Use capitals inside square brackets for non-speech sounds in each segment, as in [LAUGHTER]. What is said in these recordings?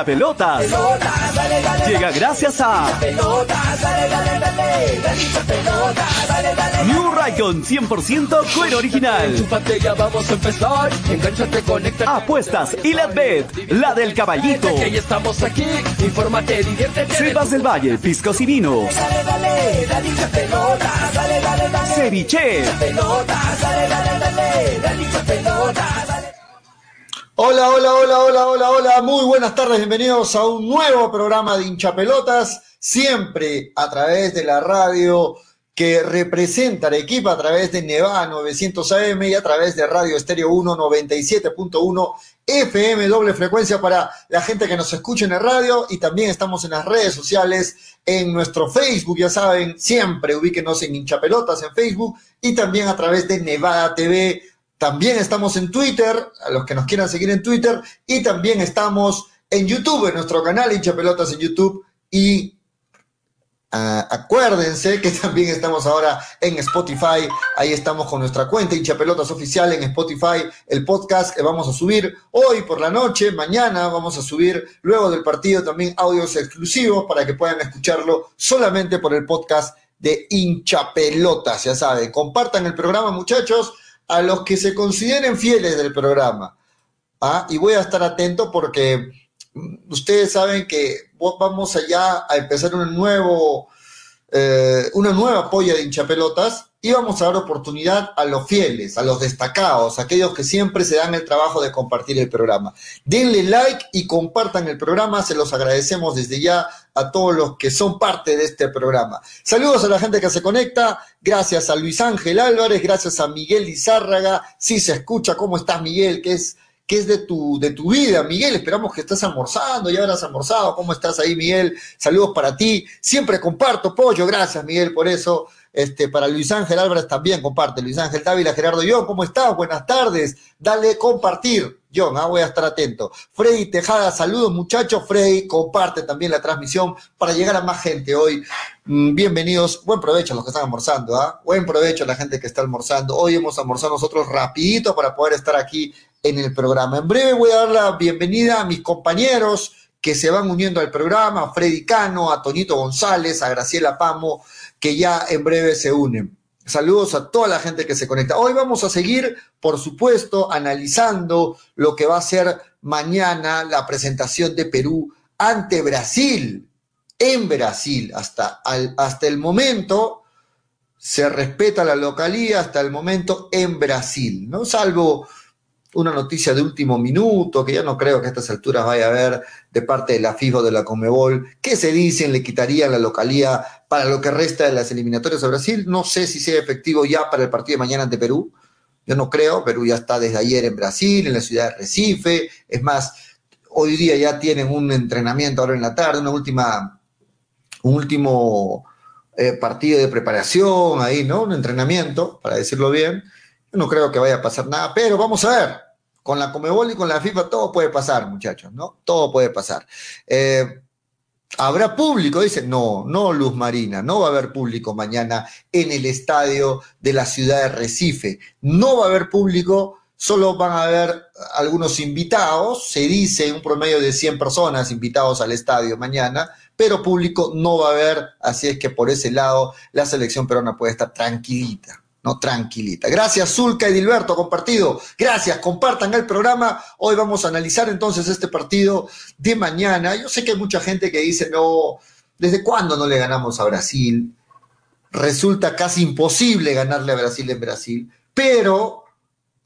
hincha pelotas. Llega gracias a New Raycon 100% cuero original. vamos a empezar. Conecta. Apuestas y la Bet, la del caballito. Que ya estamos aquí. Infórmate, diviértete. Cepas del Valle, piscos y vinos. Dale, dale, dale, pelota. Dale, dale, dale. Ceviche. Pelota, dale, dale, dale. Dale, pelota. Dale. Hola, hola, hola, hola, hola, hola. Muy buenas tardes, bienvenidos a un nuevo programa de hinchapelotas, siempre a través de la radio que representa Arequipa a través de Neva 900 AM y a través de Radio Estéreo 1 97.1 FM, doble frecuencia para la gente que nos escucha en el radio y también estamos en las redes sociales, en nuestro Facebook, ya saben, siempre ubíquenos en hinchapelotas en Facebook y también a través de Nevada TV. También estamos en Twitter, a los que nos quieran seguir en Twitter, y también estamos en YouTube, en nuestro canal hinchapelotas en YouTube y Ah, acuérdense que [LAUGHS] también estamos ahora en Spotify. Ahí estamos con nuestra cuenta hincha pelotas oficial en Spotify. El podcast que vamos a subir hoy por la noche, mañana vamos a subir luego del partido también audios exclusivos para que puedan escucharlo solamente por el podcast de hincha pelotas. Ya saben, compartan el programa, muchachos, a los que se consideren fieles del programa. ¿Ah? Y voy a estar atento porque ustedes saben que vamos allá a empezar un nuevo, eh, una nueva polla de hinchapelotas y vamos a dar oportunidad a los fieles, a los destacados, a aquellos que siempre se dan el trabajo de compartir el programa. Denle like y compartan el programa, se los agradecemos desde ya a todos los que son parte de este programa. Saludos a la gente que se conecta, gracias a Luis Ángel Álvarez, gracias a Miguel Izárraga, sí se escucha, ¿cómo estás Miguel? Que es ¿Qué es de tu, de tu vida, Miguel? Esperamos que estés almorzando, ya habrás almorzado. ¿Cómo estás ahí, Miguel? Saludos para ti. Siempre comparto pollo, gracias, Miguel, por eso. Este, para Luis Ángel Álvarez también comparte. Luis Ángel Dávila, Gerardo John, ¿cómo estás? Buenas tardes. Dale compartir. John, ah, voy a estar atento. Freddy Tejada, saludos muchachos. Freddy, comparte también la transmisión para llegar a más gente hoy. Mm, bienvenidos. Buen provecho a los que están almorzando. ¿ah? Buen provecho a la gente que está almorzando. Hoy hemos almorzado nosotros rapidito para poder estar aquí en el programa. En breve voy a dar la bienvenida a mis compañeros que se van uniendo al programa, Freddy Cano, a Toñito González, a Graciela Pamo, que ya en breve se unen. Saludos a toda la gente que se conecta. Hoy vamos a seguir, por supuesto, analizando lo que va a ser mañana la presentación de Perú ante Brasil. En Brasil, hasta, hasta el momento, se respeta la localía, hasta el momento en Brasil, ¿no? Salvo una noticia de último minuto, que ya no creo que a estas alturas vaya a haber de parte de la FIFA de la Comebol, que se dicen le quitarían la localía para lo que resta de las eliminatorias a Brasil. No sé si sea efectivo ya para el partido de mañana ante Perú. Yo no creo, Perú ya está desde ayer en Brasil, en la ciudad de Recife. Es más, hoy día ya tienen un entrenamiento ahora en la tarde, una última, un último eh, partido de preparación ahí, ¿no? Un entrenamiento, para decirlo bien no creo que vaya a pasar nada, pero vamos a ver. Con la Comebol y con la FIFA todo puede pasar, muchachos, ¿no? Todo puede pasar. Eh, ¿Habrá público? Dice, no, no, Luz Marina, no va a haber público mañana en el estadio de la ciudad de Recife. No va a haber público, solo van a haber algunos invitados, se dice un promedio de 100 personas invitados al estadio mañana, pero público no va a haber, así es que por ese lado la selección peruana puede estar tranquilita no tranquilita. Gracias, Zulca y Dilberto, compartido. Gracias, compartan el programa. Hoy vamos a analizar entonces este partido de mañana. Yo sé que hay mucha gente que dice, no, ¿desde cuándo no le ganamos a Brasil? Resulta casi imposible ganarle a Brasil en Brasil, pero,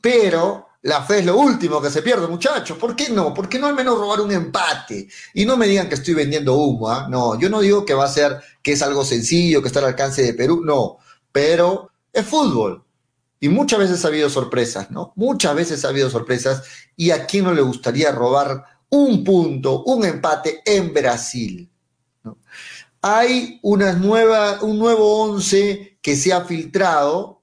pero, la fe es lo último que se pierde, muchachos. ¿Por qué no? ¿Por qué no al menos robar un empate? Y no me digan que estoy vendiendo humo, ¿ah? No, yo no digo que va a ser, que es algo sencillo, que está al alcance de Perú, no. Pero es fútbol. Y muchas veces ha habido sorpresas, ¿no? Muchas veces ha habido sorpresas. ¿Y a quién no le gustaría robar un punto, un empate en Brasil? Hay una nueva, un nuevo once que se ha filtrado,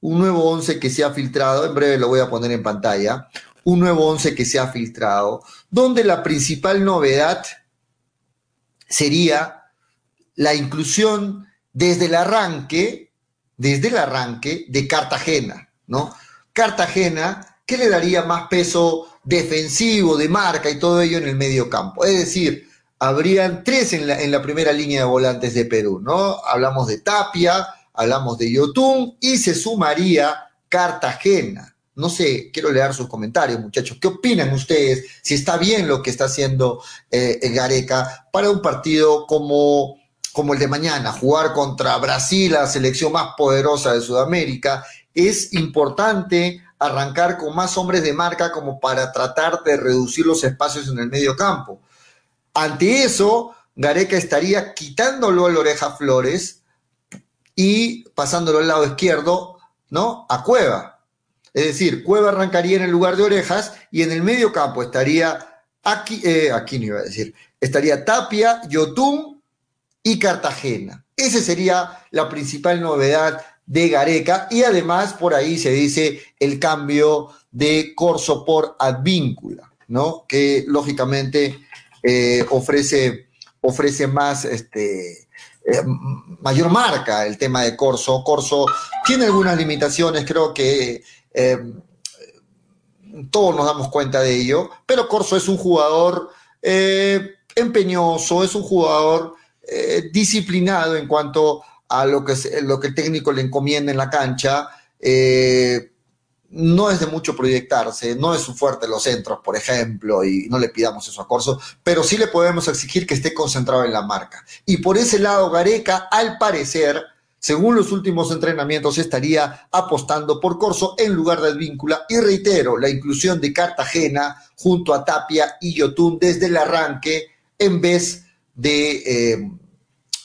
un nuevo once que se ha filtrado, en breve lo voy a poner en pantalla, un nuevo once que se ha filtrado, donde la principal novedad sería la inclusión desde el arranque desde el arranque de Cartagena, ¿no? Cartagena ¿qué le daría más peso defensivo, de marca y todo ello en el medio campo? Es decir, habrían tres en la, en la primera línea de volantes de Perú, ¿no? Hablamos de Tapia, hablamos de Yotun y se sumaría Cartagena. No sé, quiero leer sus comentarios, muchachos. ¿Qué opinan ustedes? Si está bien lo que está haciendo eh, Gareca para un partido como, como el de mañana, jugar contra Brasil, la selección más poderosa de Sudamérica. Es importante arrancar con más hombres de marca como para tratar de reducir los espacios en el medio campo. Ante eso, Gareca estaría quitándolo a la oreja Flores y pasándolo al lado izquierdo, ¿no? A Cueva es decir, Cueva arrancaría en el lugar de Orejas y en el medio campo estaría aquí, eh, aquí no iba a decir, estaría Tapia, Yotun y Cartagena. Esa sería la principal novedad de Gareca y además por ahí se dice el cambio de Corso por Advíncula, ¿no? Que lógicamente eh, ofrece, ofrece más, este, eh, mayor marca el tema de Corso. Corso tiene algunas limitaciones, creo que eh, todos nos damos cuenta de ello, pero Corso es un jugador empeñoso, es un jugador eh, disciplinado en cuanto a lo que, lo que el técnico le encomienda en la cancha. no es de mucho proyectarse, no es su fuerte los centros, por ejemplo, y no le pidamos eso a Corso, pero sí le podemos exigir que esté concentrado en la marca. Y por ese lado, Gareca, al parecer, según los últimos entrenamientos, estaría apostando por Corso en lugar de Advíncula y reitero, la inclusión de Cartagena junto a Tapia y Yotun desde el arranque en vez de, eh,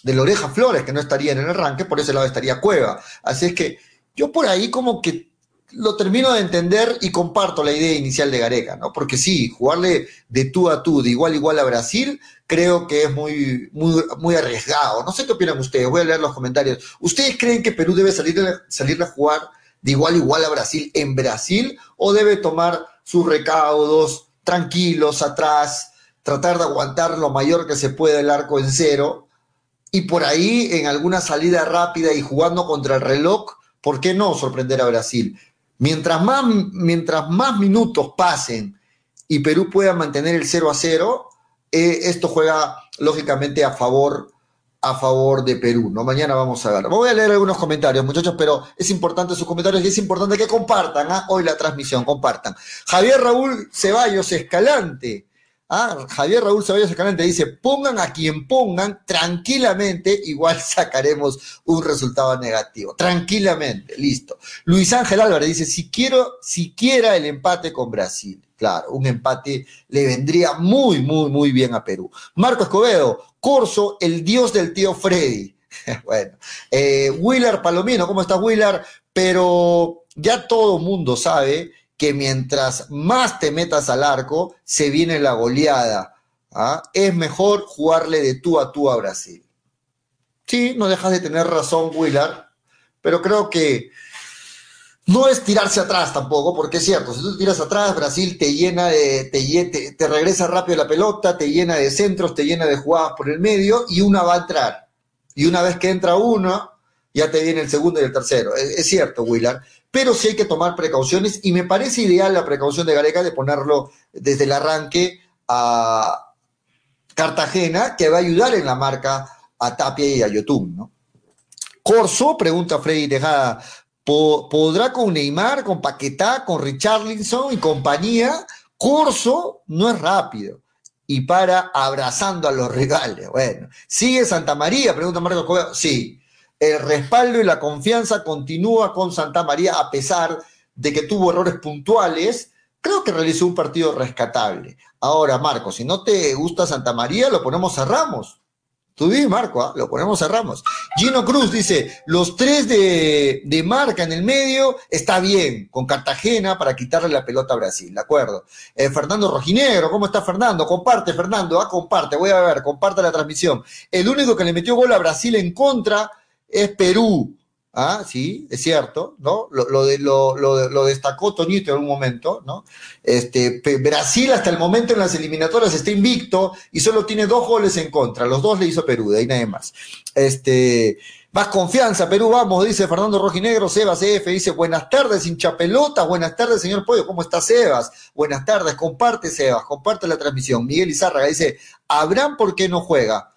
de Loreja Flores, que no estaría en el arranque, por ese lado estaría Cueva. Así es que yo por ahí como que lo termino de entender y comparto la idea inicial de Gareca, ¿no? Porque sí, jugarle de tú a tú, de igual a igual a Brasil, creo que es muy, muy, muy arriesgado. No sé qué opinan ustedes, voy a leer los comentarios. ¿Ustedes creen que Perú debe salir, salir a jugar de igual a igual a Brasil en Brasil o debe tomar sus recaudos tranquilos atrás, tratar de aguantar lo mayor que se pueda el arco en cero y por ahí en alguna salida rápida y jugando contra el reloj, ¿por qué no sorprender a Brasil? Mientras más, mientras más minutos pasen y Perú pueda mantener el 0 a 0, eh, esto juega lógicamente a favor, a favor de Perú, ¿no? Mañana vamos a ver. Voy a leer algunos comentarios, muchachos, pero es importante sus comentarios y es importante que compartan ¿ah? hoy la transmisión, compartan. Javier Raúl Ceballos Escalante Ah, Javier Raúl Ceballos Escalante dice, pongan a quien pongan, tranquilamente, igual [LAUGHS] sacaremos un resultado negativo. Tranquilamente, listo. Luis Ángel Álvarez dice, si quiero, siquiera el empate con Brasil. Claro, un empate le vendría muy, muy, muy bien a Perú. Marco Escobedo, Corso, el dios del tío Freddy. [LAUGHS] bueno, eh, Willard Palomino, ¿cómo está Willard? Pero ya todo mundo sabe que mientras más te metas al arco, se viene la goleada. ¿ah? Es mejor jugarle de tú a tú a Brasil. Sí, no dejas de tener razón, Willard, pero creo que no es tirarse atrás tampoco, porque es cierto, si tú tiras atrás, Brasil te llena de, te, te, regresa rápido la pelota, te llena de centros, te llena de jugadas por el medio y una va a entrar. Y una vez que entra uno, ya te viene el segundo y el tercero. Es cierto, Willard, pero sí hay que tomar precauciones y me parece ideal la precaución de Gareca de ponerlo desde el arranque a Cartagena, que va a ayudar en la marca a Tapia y a Yotun, ¿no? Corso, pregunta Freddy Tejada, ¿podrá con Neymar, con Paquetá, con Richarlison y compañía? Corso no es rápido y para abrazando a los rivales. Bueno, ¿sigue Santa María? Pregunta Marcos Coelho. Sí, el respaldo y la confianza continúa con Santa María a pesar de que tuvo errores puntuales. Creo que realizó un partido rescatable. Ahora, Marco, si no te gusta Santa María, lo ponemos a Ramos. Tú di, Marco, ¿ah? lo ponemos a Ramos. Gino Cruz dice, los tres de, de, marca en el medio está bien, con Cartagena para quitarle la pelota a Brasil, ¿de acuerdo? Eh, Fernando Rojinegro, ¿cómo está Fernando? Comparte, Fernando, ah, comparte, voy a ver, comparte la transmisión. El único que le metió gol a Brasil en contra es Perú. Ah, sí, es cierto, ¿no? Lo, de, lo, lo, destacó Toñito en un momento, ¿no? Este, Brasil hasta el momento en las eliminatorias está invicto y solo tiene dos goles en contra. Los dos le hizo Perú, de ahí nada más. Este, Más confianza, Perú, vamos, dice Fernando Rojinegro, Sebas F, dice, buenas tardes, hincha pelota, buenas tardes, señor Pollo, ¿cómo está Sebas? Buenas tardes, comparte Sebas, comparte la transmisión. Miguel Izárraga dice, Abraham, ¿por qué no juega?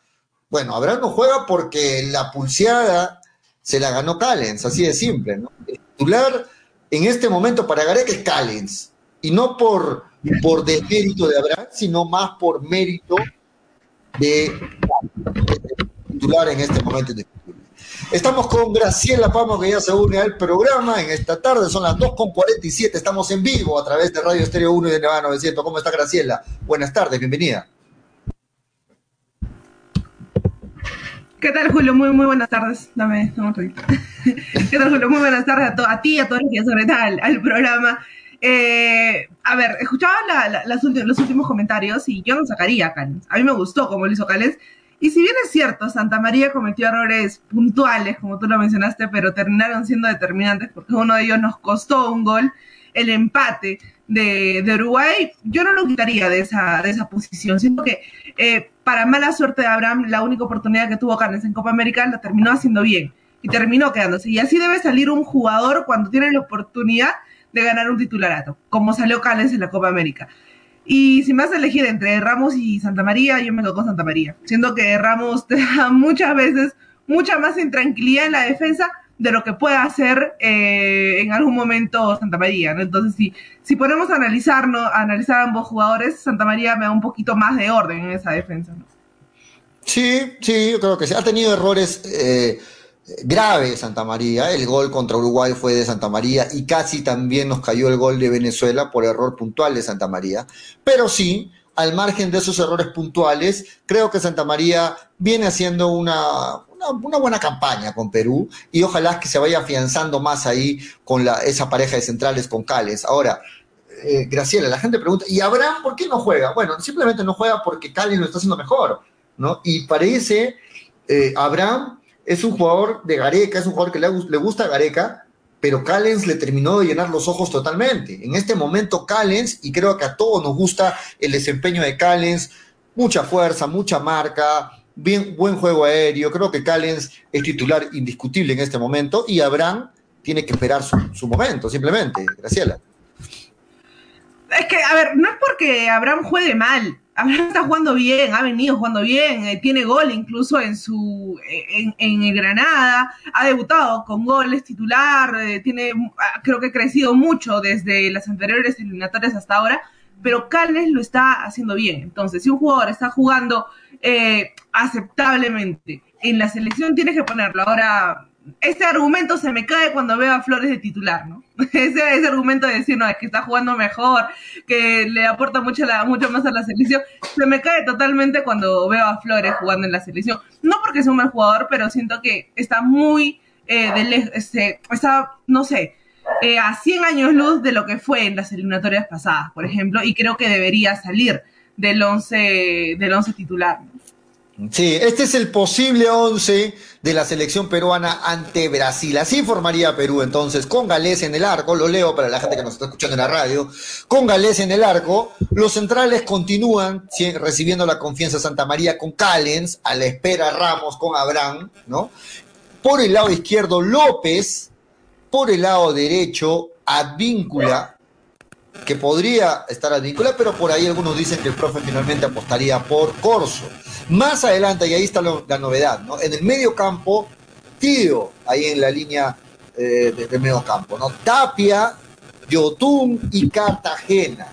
Bueno, Abraham no juega porque la pulseada se la ganó Callens, así de simple, ¿no? El titular en este momento para Gareca es Callens, y no por, por desmérito de Abraham, sino más por mérito de, titular en este momento. Estamos con Graciela Pamo, que ya se une al programa en esta tarde. Son las 2.47. Estamos en vivo a través de Radio Estéreo 1 y de Nevada 900. ¿Cómo está Graciela? Buenas tardes, bienvenida. ¿Qué tal, Julio? Muy, muy buenas tardes. Dame, un ratito. [LAUGHS] ¿Qué tal, Julio? Muy buenas tardes a, a ti y a todos los que sobre al, al programa. Eh, a ver, escuchaba los últimos comentarios y yo no sacaría a Callens. A mí me gustó como lo hizo Callens. Y si bien es cierto, Santa María cometió errores puntuales, como tú lo mencionaste, pero terminaron siendo determinantes porque uno de ellos nos costó un gol, el empate de, Uruguay, yo no lo quitaría de esa, de esa posición. Siento que eh, para mala suerte de Abraham, la única oportunidad que tuvo Callens en Copa América la terminó haciendo bien y terminó quedándose. Y así debe salir un jugador cuando tiene la oportunidad de ganar un titularato, como salió Callens en la Copa América. Y si me has elegido entre Ramos y Santa María, yo me quedo con Santa María. Siendo que Ramos te da [LAUGHS] muchas veces mucha más intranquilidad en la defensa de lo que pueda hacer eh, en algún momento Santa María. ¿no? Entonces, si, si ponemos a analizar, ¿no? analizar ambos jugadores, Santa María me da un poquito más de orden en esa defensa. ¿no? Sí, sí, yo creo que sí. Ha tenido errores eh, grave Santa María. El gol contra Uruguay fue de Santa María y casi también nos cayó el gol de Venezuela por error puntual de Santa María. Pero sí, al margen de esos errores puntuales, creo que Santa María viene haciendo una, una, buena campaña con Perú y ojalá que se vaya afianzando más ahí con esa pareja de centrales con Cales. Ahora, eh, Graciela, la gente pregunta, ¿y Abraham por qué no juega? Bueno, simplemente no juega porque Cales lo está haciendo mejor, ¿no? Y parece, eh, Abraham es un jugador de Gareca, es un jugador que le, le gusta a Gareca, pero Callens le terminó de llenar los ojos totalmente. En este momento Callens, y creo que a todos nos gusta el desempeño de Callens, mucha fuerza, mucha marca, bien, buen juego aéreo, creo que Callens es titular indiscutible en este momento y Abraham tiene que esperar su, su momento, simplemente, Graciela. Es que, a ver, no es porque Abraham juegue mal, Abraham está jugando bien, ha venido jugando bien, eh, tiene gol incluso en su en, en, Granada, ha debutado con goles titular, eh, tiene creo que ha crecido mucho desde las anteriores eliminatorias hasta ahora, pero Calles lo está haciendo bien. Entonces, si un jugador está jugando eh, aceptablemente en la selección, tienes que ponerlo. Ahora, este argumento se me cae cuando veo a Flores de titular, ¿no? [LAUGHS] Ese, ese argumento de decir, no, es que está jugando mejor, que le aporta mucho, la, mucho más a la selección, se me cae totalmente cuando veo a Flores jugando en la selección. No porque sea un mal jugador, pero siento que está muy eh, de este, está, no sé, eh, a 100 años luz de lo que fue en las eliminatorias pasadas, por ejemplo, y creo que debería salir del 11 del once titular. Sí, este es el posible 11 de la selección peruana ante Brasil. Así formaría Perú entonces, con Galés en el arco, lo leo para la gente que nos está escuchando en la radio, con Galés en el arco, los centrales continúan recibiendo la confianza de Santa María con Callens, a la espera Ramos con Abraham, ¿no? Por el lado izquierdo López, por el lado derecho Advíncula, que podría estar Advíncula, pero por ahí algunos dicen que el profe finalmente apostaría por Corso. Más adelante, y ahí está la novedad, ¿no? En el medio campo, Tío, ahí en la línea eh, del medio campo, ¿no? Tapia, Yotun y Cartagena.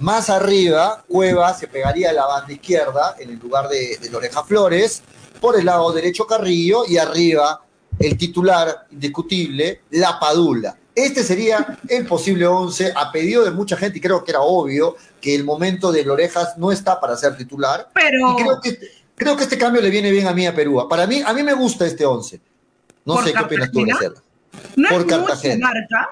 Más arriba, Cueva se pegaría a la banda izquierda en el lugar de, de Loreja Flores. Por el lado derecho, Carrillo. Y arriba, el titular indiscutible, La Padula. Este sería el posible 11 a pedido de mucha gente y creo que era obvio que el momento de Lorejas no está para ser titular. Pero... Y creo que, creo que este cambio le viene bien a mí a Perú. Para mí, a mí me gusta este 11. No sé qué opinas tú, Graciela. No Por Cartagena. Marca,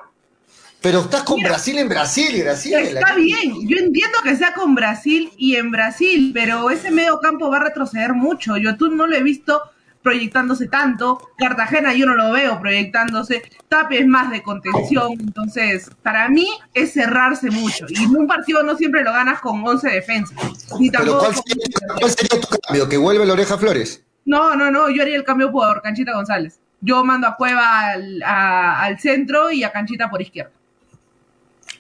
pero estás con Brasil en Brasil, Graciela. Está bien, yo entiendo que sea con Brasil y en Brasil, pero ese medio campo va a retroceder mucho. Yo tú no lo he visto proyectándose tanto. Cartagena yo no lo veo proyectándose. Tapia es más de contención. Entonces, para mí es cerrarse mucho. Y en un partido no siempre lo ganas con 11 defensas. Ni tampoco ¿Cuál sería, tu cambio? ¿Que vuelve la oreja Flores? No, no, no. Yo haría el cambio por Canchita González. Yo mando a Cueva al, centro y a Canchita por izquierda.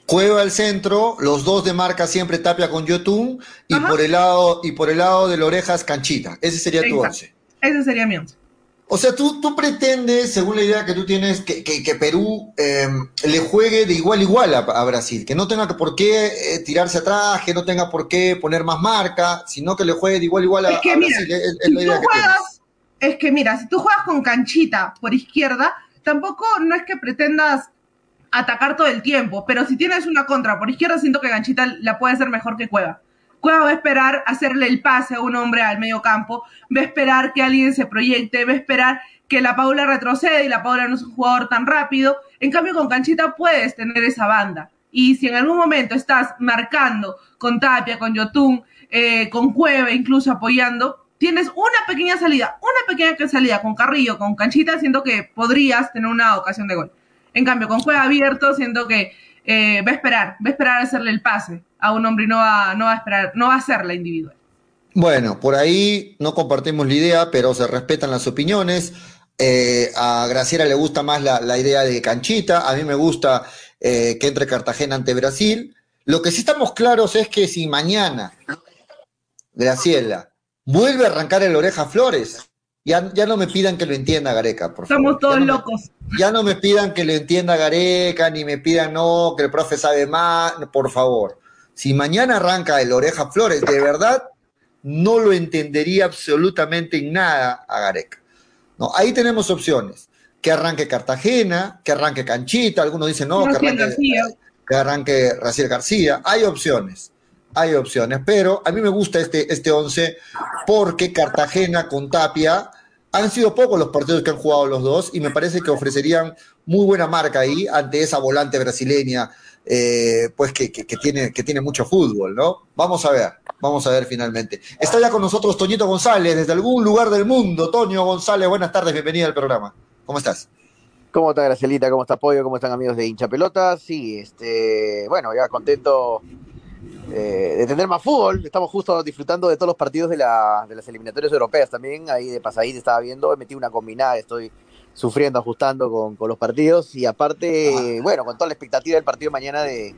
Cueva al centro, los dos de marca siempre Tapia con Yotun y por el lado y por el lado de la orejas Canchita. Ese sería tu once. Ese sería mi once. O sea, tú, tú pretendes, según la idea que tú tienes, que, que, Perú em, le juegue de igual a igual a, Brasil, que no tenga por qué eh, tirarse atrás, que no tenga por qué poner más marca, sino que le juegue de igual a igual a, Brasil. Es, la idea que juegas, Es que mira, si tú juegas con canchita por izquierda, tampoco no es que pretendas atacar todo el tiempo, pero si tienes una contra por izquierda, siento que canchita la puede hacer mejor que Cueva. Va a esperar hacerle el pase a un hombre al medio campo, va a esperar que alguien se proyecte, va a esperar que la Paula retroceda y la Paula no es un jugador tan rápido. En cambio, con Canchita puedes tener esa banda. Y si en algún momento estás marcando con Tapia, con Yotun, eh, con Cueva, incluso apoyando, tienes una pequeña salida, una pequeña salida con Carrillo, con Canchita, siento que podrías tener una ocasión de gol. En cambio, con Cueva abierto, siento que eh, va a esperar, va a esperar a hacerle el pase a un hombre y no va, no va a esperar, no va a ser la individual. Bueno, por ahí no compartimos la idea, pero se respetan las opiniones. Eh, a Graciela le gusta más la, idea de canchita, a mí me gusta eh, que entre Cartagena ante Brasil. Lo que sí estamos claros es que si mañana Graciela vuelve a arrancar el oreja Flores, ya, ya no me pidan que lo entienda Gareca, por favor. Estamos todos locos. ya no me pidan que lo entienda Gareca, ni me pidan no, que el profe sabe más, por favor. Si mañana arranca el Oreja Flores, de verdad, no lo entendería absolutamente en nada a Gareca. No, ahí tenemos opciones. Que arranque Cartagena, que arranque Canchita, algunos dicen no, que arranque, García. que arranque Raciel García. Hay opciones, hay opciones, pero a mí me gusta este, este once porque Cartagena con Tapia han sido pocos los partidos que han jugado los dos y me parece que ofrecerían muy buena marca ahí ante esa volante brasileña eh, pues que, tiene, que tiene mucho fútbol, ¿no? Vamos a ver, vamos a ver finalmente. Está ya con nosotros Toñito González, desde algún lugar del mundo. Toño González, buenas tardes, bienvenido al programa. ¿Cómo estás? ¿Cómo está Gracielita? ¿Cómo está Pollo? ¿Cómo están amigos de hincha pelota? Sí, este, bueno, ya contento eh, de tener más fútbol. Estamos justo disfrutando de todos los partidos de, de las eliminatorias europeas también. Ahí de pasadita estaba viendo, he metido una combinada, estoy sufriendo, ajustando con, los partidos y aparte, bueno, con toda la expectativa del partido mañana de,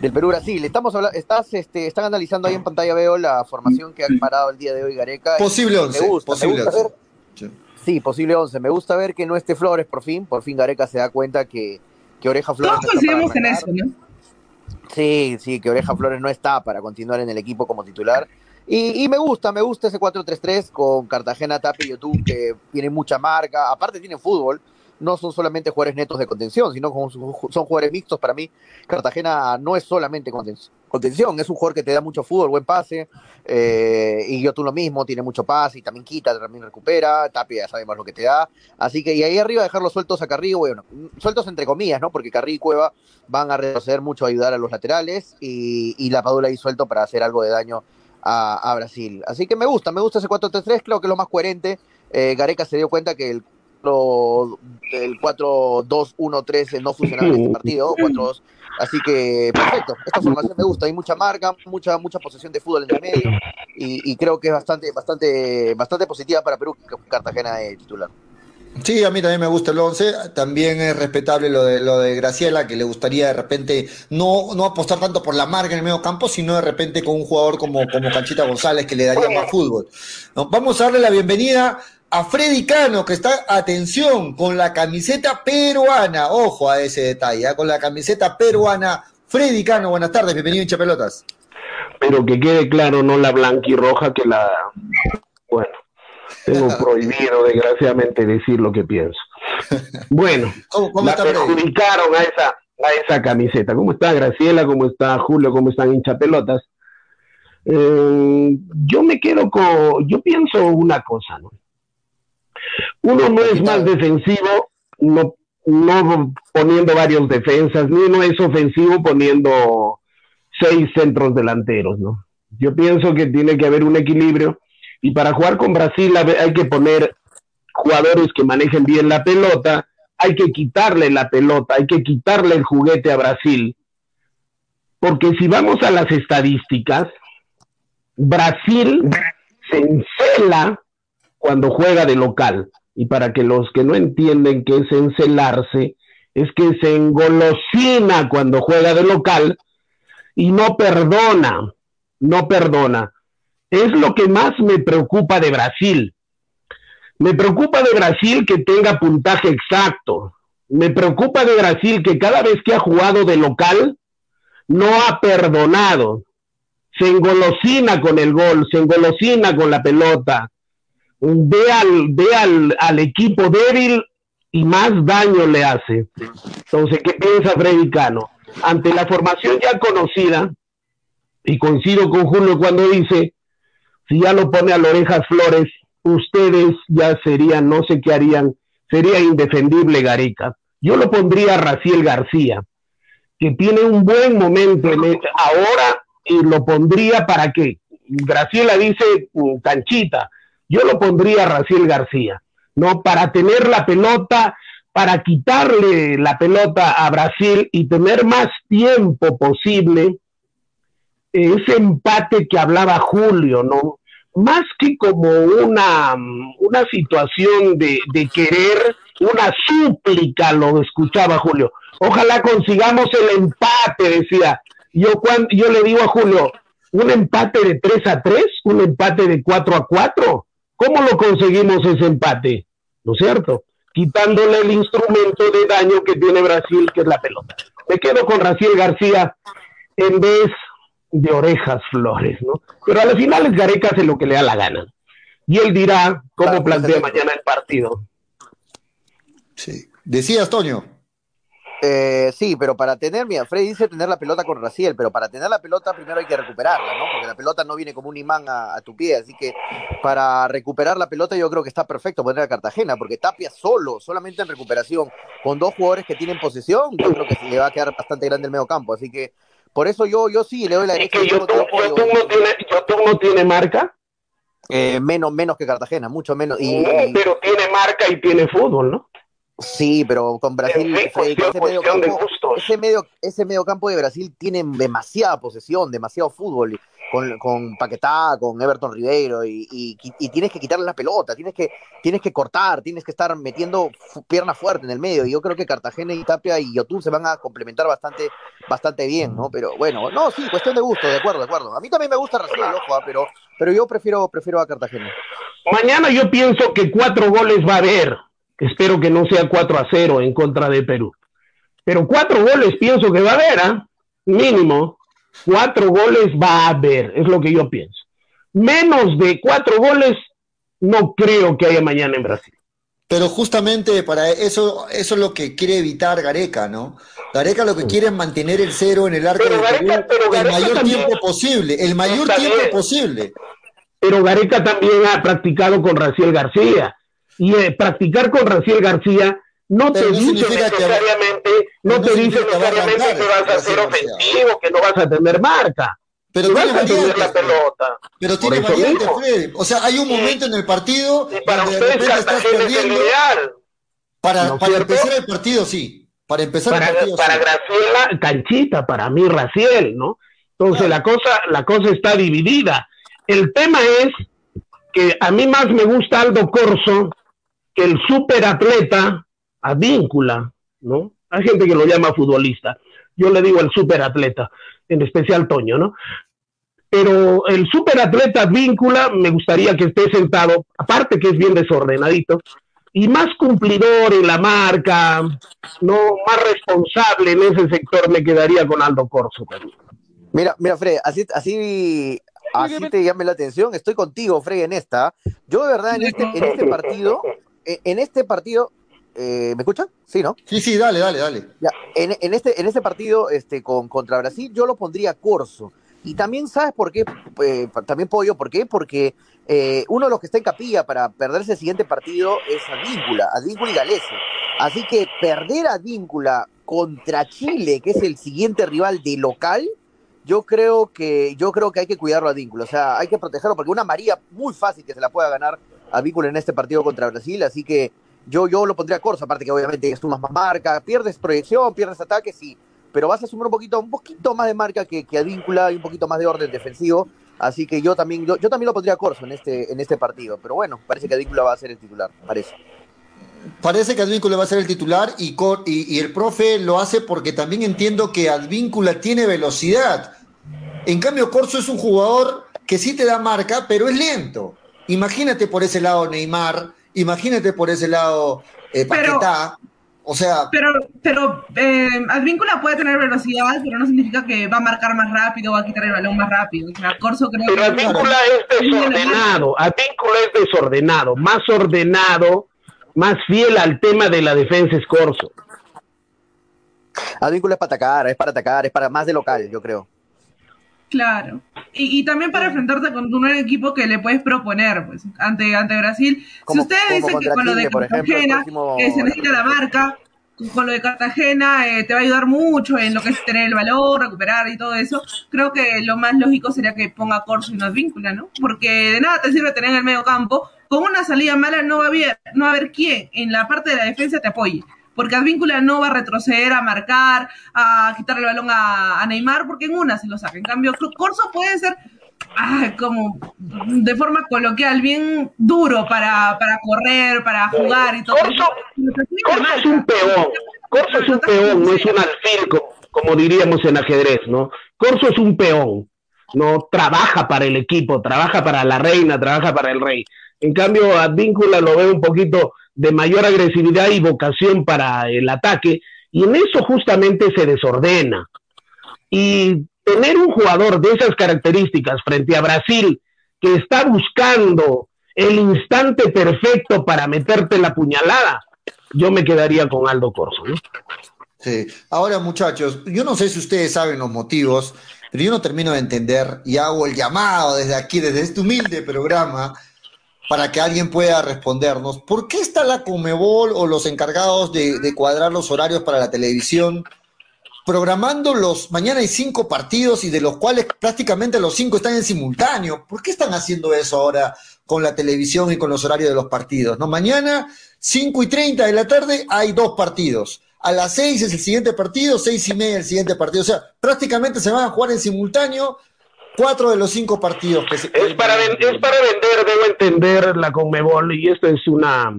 del Perú-Brasil. Estamos estás, este, están analizando ahí en pantalla, veo la formación que ha parado el día de hoy Gareca. Posible 11. posible sí. posible 11. Me gusta ver que no esté Flores por fin, por fin Gareca se da cuenta que, que Oreja Flores... Todos coincidimos en eso, ¿no? Sí, sí, que Oreja Flores no está para continuar en el equipo como titular. Y, me gusta, me gusta ese 4-3-3 con Cartagena, Tapi y YouTube, que tiene mucha marca. Aparte, tiene fútbol. No son solamente jugadores netos de contención, sino son jugadores mixtos. Para mí, Cartagena no es solamente contención, es un jugador que te da mucho fútbol, buen pase. Eh, y tú lo mismo, tiene mucho pase y también quita, también recupera. Tapia ya sabemos lo que te da. Así que, y ahí arriba dejarlos sueltos a Carrillo, bueno, sueltos entre comillas, ¿no? Porque Carrillo y Cueva van a retroceder mucho a ayudar a los laterales y, y la Padula ahí suelto para hacer algo de daño a, Brasil. Así que me gusta, me gusta ese 4-3-3, creo que es lo más coherente. Eh, Gareca se dio cuenta que el, el 4-2-1-3 no funcionaba en este [LAUGHS] partido, 4-2. Así que perfecto, esta formación me gusta, hay mucha marca, mucha mucha posesión de fútbol en el medio y, y creo que es bastante bastante bastante positiva para Perú Cartagena de titular. Sí, a mí también me gusta el 11. También es respetable lo de, lo de Graciela, que le gustaría de repente no, no apostar tanto por la marca en el medio campo, sino de repente con un jugador como, como Canchita González, que le daría más fútbol. Vamos a darle la bienvenida a Freddy Cano, que está, atención, con la camiseta peruana. Ojo a ese detalle, ¿eh? con la camiseta peruana. Freddy Cano, buenas tardes, bienvenido hincha pelotas. Pero que quede claro, no la blanca y roja que la. Bueno tengo [LAUGHS] prohibido, desgraciadamente, decir lo que pienso. Bueno, [LAUGHS] ¿Cómo, la perjudicaron a esa, a esa camiseta. ¿Cómo está Graciela? ¿Cómo está Julio? ¿Cómo están hinchapelotas? Eh, yo me quedo con, yo pienso una cosa, ¿no? Uno no es más defensivo, no, no poniendo varios defensas, ni uno es ofensivo poniendo seis centros delanteros, ¿no? Yo pienso que tiene que haber un equilibrio y para jugar con Brasil hay que poner jugadores que manejen bien la pelota, hay que quitarle la pelota, hay que quitarle el juguete a Brasil. Porque si vamos a las estadísticas, Brasil se encela cuando juega de local. y para que los que no entienden qué es encelarse, es que se engolosina cuando juega de local y no perdona, no perdona. Es lo que más me preocupa de Brasil. Me preocupa de Brasil que tenga puntaje exacto. Me preocupa de Brasil que cada vez que ha jugado de local no ha perdonado. Se engolosina con el gol, se engolosina con la pelota. Ve al, ve al, al equipo débil y más daño le hace. Entonces, ¿qué piensa Freddy Cano? Ante la formación ya conocida, y coincido con Julio cuando dice, si ya lo pone a las orejas Flores, ustedes ya serían, no sé qué harían, sería indefendible Gareca. Yo lo pondría a Raciel García, que tiene un buen momento ahora y lo pondría para que, Graciela dice mm, canchita, yo lo pondría a Raciel García, ¿no? Para tener la pelota, para quitarle la pelota a Brasil y tener más tiempo posible ese empate que hablaba Julio, ¿no? Más que como una, una situación de, de querer, una súplica, lo escuchaba Julio. Ojalá consigamos el empate, decía. Yo, cuando, yo le digo a Julio, un empate de 3 a 3, un empate de 4 a 4. ¿Cómo lo conseguimos ese empate? ¿No es cierto? Quitándole el instrumento de daño que tiene Brasil, que es la pelota. Me quedo con Raciel García en vez de orejas flores, ¿no? Pero a las finales Gareca hace lo que le da la gana. Y él dirá cómo plantea mañana el partido. Sí. Decías, Toño. Eh, sí, pero para tener, mira, Freddy dice tener la pelota con Raciel, pero para tener la pelota primero hay que recuperarla, ¿no? Porque la pelota no viene como un imán a, tu pie, así que para recuperar la pelota yo creo que está perfecto poner a Cartagena, porque Tapia solo, solamente en recuperación, con dos jugadores que tienen posesión, yo creo que se le va a quedar bastante grande el medio campo, así que por eso yo, yo sí le doy la derecha. yo, no tiene, marca? Eh, menos, menos que Cartagena, mucho menos. Y, pero tiene marca y tiene fútbol, ¿no? Sí, pero con Brasil, ese, medio campo, ese, medio, ese medio campo de Brasil tiene demasiada posesión, demasiado fútbol con, con Paquetá, con Everton Ribeiro, y, y, tienes que quitarle la pelota, tienes que, tienes que cortar, tienes que estar metiendo pierna fuerte en el medio. Y yo creo que Cartagena y Tapia y Yotun se van a complementar bastante, bastante bien, ¿no? Pero bueno, no, sí, cuestión de gusto, de acuerdo, de acuerdo. A mí también me gusta Raciel, ojo, ah, pero, pero yo prefiero, prefiero a Cartagena. Mañana yo pienso que cuatro goles va a haber. Espero que no sea 4 a 0 en contra de Perú. Pero cuatro goles pienso que va a haber, ¿ah? Mínimo. Cuatro goles va a haber, es lo que yo pienso. Menos de cuatro goles no creo que haya mañana en Brasil. Pero justamente para eso, eso es lo que quiere evitar Gareca, ¿no? Gareca lo que quiere es mantener el cero en el arco de Perú el mayor tiempo posible, el mayor tiempo posible. Pero Gareca también ha practicado con Raciel García y eh, practicar con Raciel García no te dice necesariamente, no, te dice necesariamente que vas a ser ofensivo, que no vas a tener marca. Pero tiene variantes, la pelota. Pero tiene variantes, Freddy. O sea, hay un momento en el partido para donde ustedes estás perdiendo. Para, para empezar el partido, sí. Para empezar para, el partido, para Graciela, canchita, para mí, Raciel, ¿no? Entonces la cosa, la cosa está dividida. El tema es que a mí más me gusta Aldo Corso que el superatleta Advíncula, ¿no? Hay gente que lo llama futbolista. Yo le digo el superatleta, en especial Toño, ¿no? Pero el superatleta Advíncula me gustaría que esté sentado, aparte que es bien desordenadito, y más cumplidor en la marca, no más responsable en ese sector me quedaría con Aldo Corso Mira, mira, Fred, así, así, así te llame la atención. Estoy contigo, Fred, en esta. Yo de verdad en este, en este partido en este partido, eh, ¿me escuchan? Sí, ¿no? Sí, sí, dale, dale, dale. en, este, en este partido este, con, contra Brasil yo lo pondría Corso. Y también, ¿sabes por qué? Eh, también puedo yo, ¿por qué? Porque uno de los que está en capilla para perderse el siguiente partido es Advíncula, Advíncula y Galese. Así que perder a Advíncula contra Chile, que es el siguiente rival de local, yo creo que yo creo que hay que cuidarlo a Advíncula, o sea, hay que protegerlo porque una María muy fácil que se la pueda ganar a en este partido contra Brasil, así que yo, yo lo pondría a Corso, aparte que obviamente sumas más marca, pierdes proyección, pierdes ataque, sí, pero vas a sumar un poquito, un poquito más de marca que, que Advíncula y un poquito más de orden defensivo, así que yo también, yo, también lo pondría a Corso en este, en este partido, pero bueno, parece que Advíncula va a ser el titular, parece. parece que Advíncula va a ser el titular y, y, el profe lo hace porque también entiendo que Advíncula tiene velocidad. En cambio, Corso es un jugador que sí te da marca, pero es lento. Imagínate por ese lado Neymar, imagínate por ese lado eh, Paquetá. O sea. Pero, pero eh, Advíncula puede tener velocidad, pero no significa que va a marcar más rápido o va a quitar el balón más rápido. O sea, Corso creo pero Advíncula es desordenado. Advíncula es desordenado. Más ordenado, más fiel al tema de la defensa es Corso. Advíncula es para atacar, es para atacar, es para más de local, yo creo. Claro. Y, también para enfrentarte con un equipo que le puedes proponer, pues, ante, ante Brasil. si ustedes dicen que con lo de Cartagena, que se necesita la marca, con lo de Cartagena eh, te va a ayudar mucho en lo que es tener el valor, recuperar y todo eso, creo que lo más lógico sería que ponga Corso y no Advíncula, ¿no? Porque de nada te sirve tener en el medio campo, con una salida mala no va a haber, no va a haber quién en la parte de la defensa te apoye porque Advíncula no va a retroceder, a marcar, a quitar el balón a, Neymar, porque en una se lo saca. En cambio, Corso puede ser como de forma coloquial, bien duro para, para correr, para jugar y todo Corso, Corso es un peón, Corso es un peón, no es un alfil, como diríamos en ajedrez, ¿no? Corso es un peón, no trabaja para el equipo, trabaja para la reina, trabaja para el rey. En cambio, Advíncula lo ve un poquito de mayor agresividad y vocación para el ataque, y en eso justamente se desordena. Y tener un jugador de esas características frente a Brasil, que está buscando el instante perfecto para meterte la puñalada, yo me quedaría con Aldo Corso. Sí, ahora muchachos, yo no sé si ustedes saben los motivos, pero yo no termino de entender y hago el llamado desde aquí, desde este humilde programa, para que alguien pueda respondernos. ¿Por qué está la Comebol o los encargados de, cuadrar los horarios para la televisión programando los, mañana hay cinco partidos y de los cuales prácticamente los cinco están en simultáneo. ¿Por qué están haciendo eso ahora con la televisión y con los horarios de los partidos? No, mañana, cinco y treinta de la tarde, hay dos partidos. A las seis es el siguiente partido, seis y media el siguiente partido. O sea, prácticamente se van a jugar en simultáneo Cuatro de los cinco partidos que se... Es para, es para vender, debo entender la Conmebol, y esto es una,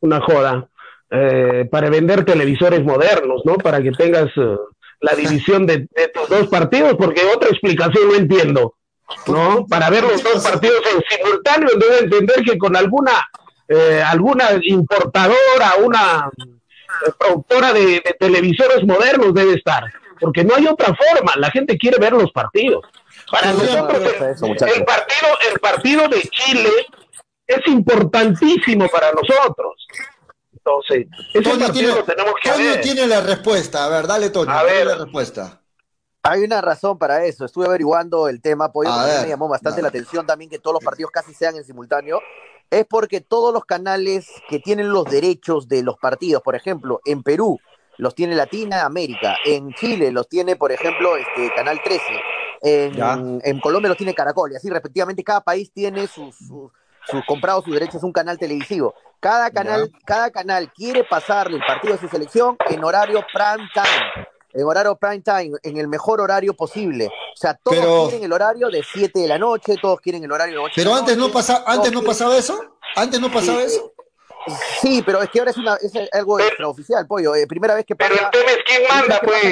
una joda, eh, para vender televisores modernos, ¿no? Para que tengas eh, la división de, de, tus dos partidos, porque otra explicación no entiendo, ¿no? Para ver los dos partidos en simultáneo, debo entender que con alguna, eh, alguna importadora, una productora de televisores modernos debe estar, porque no hay otra forma, la gente quiere ver los partidos. Para nosotros el, partido, el partido de Chile es importantísimo para nosotros. Entonces, ese partido tiene, lo tenemos que ver. tiene la respuesta. A ver, dale, Toño. A ver. la respuesta. Hay una razón para eso. Estuve averiguando el tema, pues me llamó bastante la atención también que todos los partidos casi sean en simultáneo. Es porque todos los canales que tienen los derechos de los partidos, por ejemplo, en Perú los tiene Latina América, en Chile los tiene, por ejemplo, este Canal 13, en, Colombia los tiene Caracol, y así respectivamente cada país tiene sus, sus, comprados sus derechos un canal televisivo. Cada canal, cada canal quiere pasarle el partido de su selección en horario prime time. En horario prime time, en el mejor horario posible. O sea, todos quieren el horario de 7 de la noche, todos quieren el horario de 8 Pero antes no pasa, antes no pasaba eso. Antes no pasaba eso. Sí, pero es que ahora es, una, es algo extraoficial, pollo. Eh, primera vez que Pero el tema es quién manda, pues.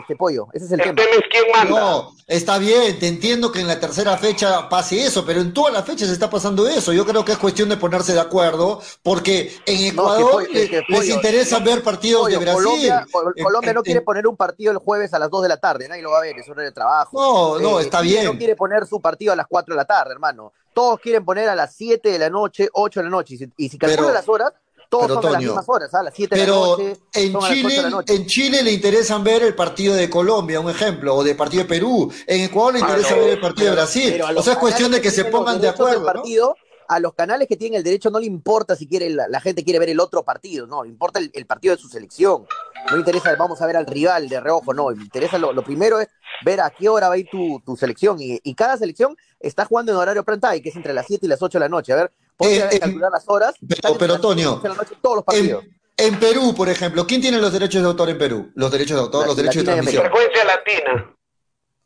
este pollo. Ese es el, tema. es quién manda. No, está bien, te entiendo que en la tercera fecha pase eso, pero en todas las fechas está pasando eso. Yo creo que es cuestión de ponerse de acuerdo, porque en Ecuador les interesa ver partidos de Brasil. Colombia, Colombia no quiere poner un partido el jueves a las 2 de la tarde, nadie lo va a ver, es hora de trabajo. No, no, eh, está bien. No quiere poner su partido a las 4 de la tarde, hermano todos quieren poner a las 7 de la noche, 8 de la noche. Y si, calcula las horas, todos son a las mismas horas, a las 7 de la noche. En Chile, en Chile le interesan ver el partido de Colombia, un ejemplo, o de partido de Perú. En Ecuador le interesa ver el partido de Brasil. O sea, es cuestión de que, se pongan de acuerdo. Partido, a los canales que tienen el derecho no le importa si quiere la, gente quiere ver el otro partido, no, le importa el, partido de su selección. No le interesa, vamos a ver al rival de reojo, no, le interesa lo, primero es ver a qué hora va a ir tu, selección. Y, cada selección está jugando en horario prime time, que es entre las 7 y las 8 de la noche. A ver, ponte a calcular las horas. Pero, pero Toño, todos los partidos. En, Perú, por ejemplo, ¿quién tiene los derechos de autor en Perú? Los derechos de autor, los derechos de transmisión. Frecuencia latina.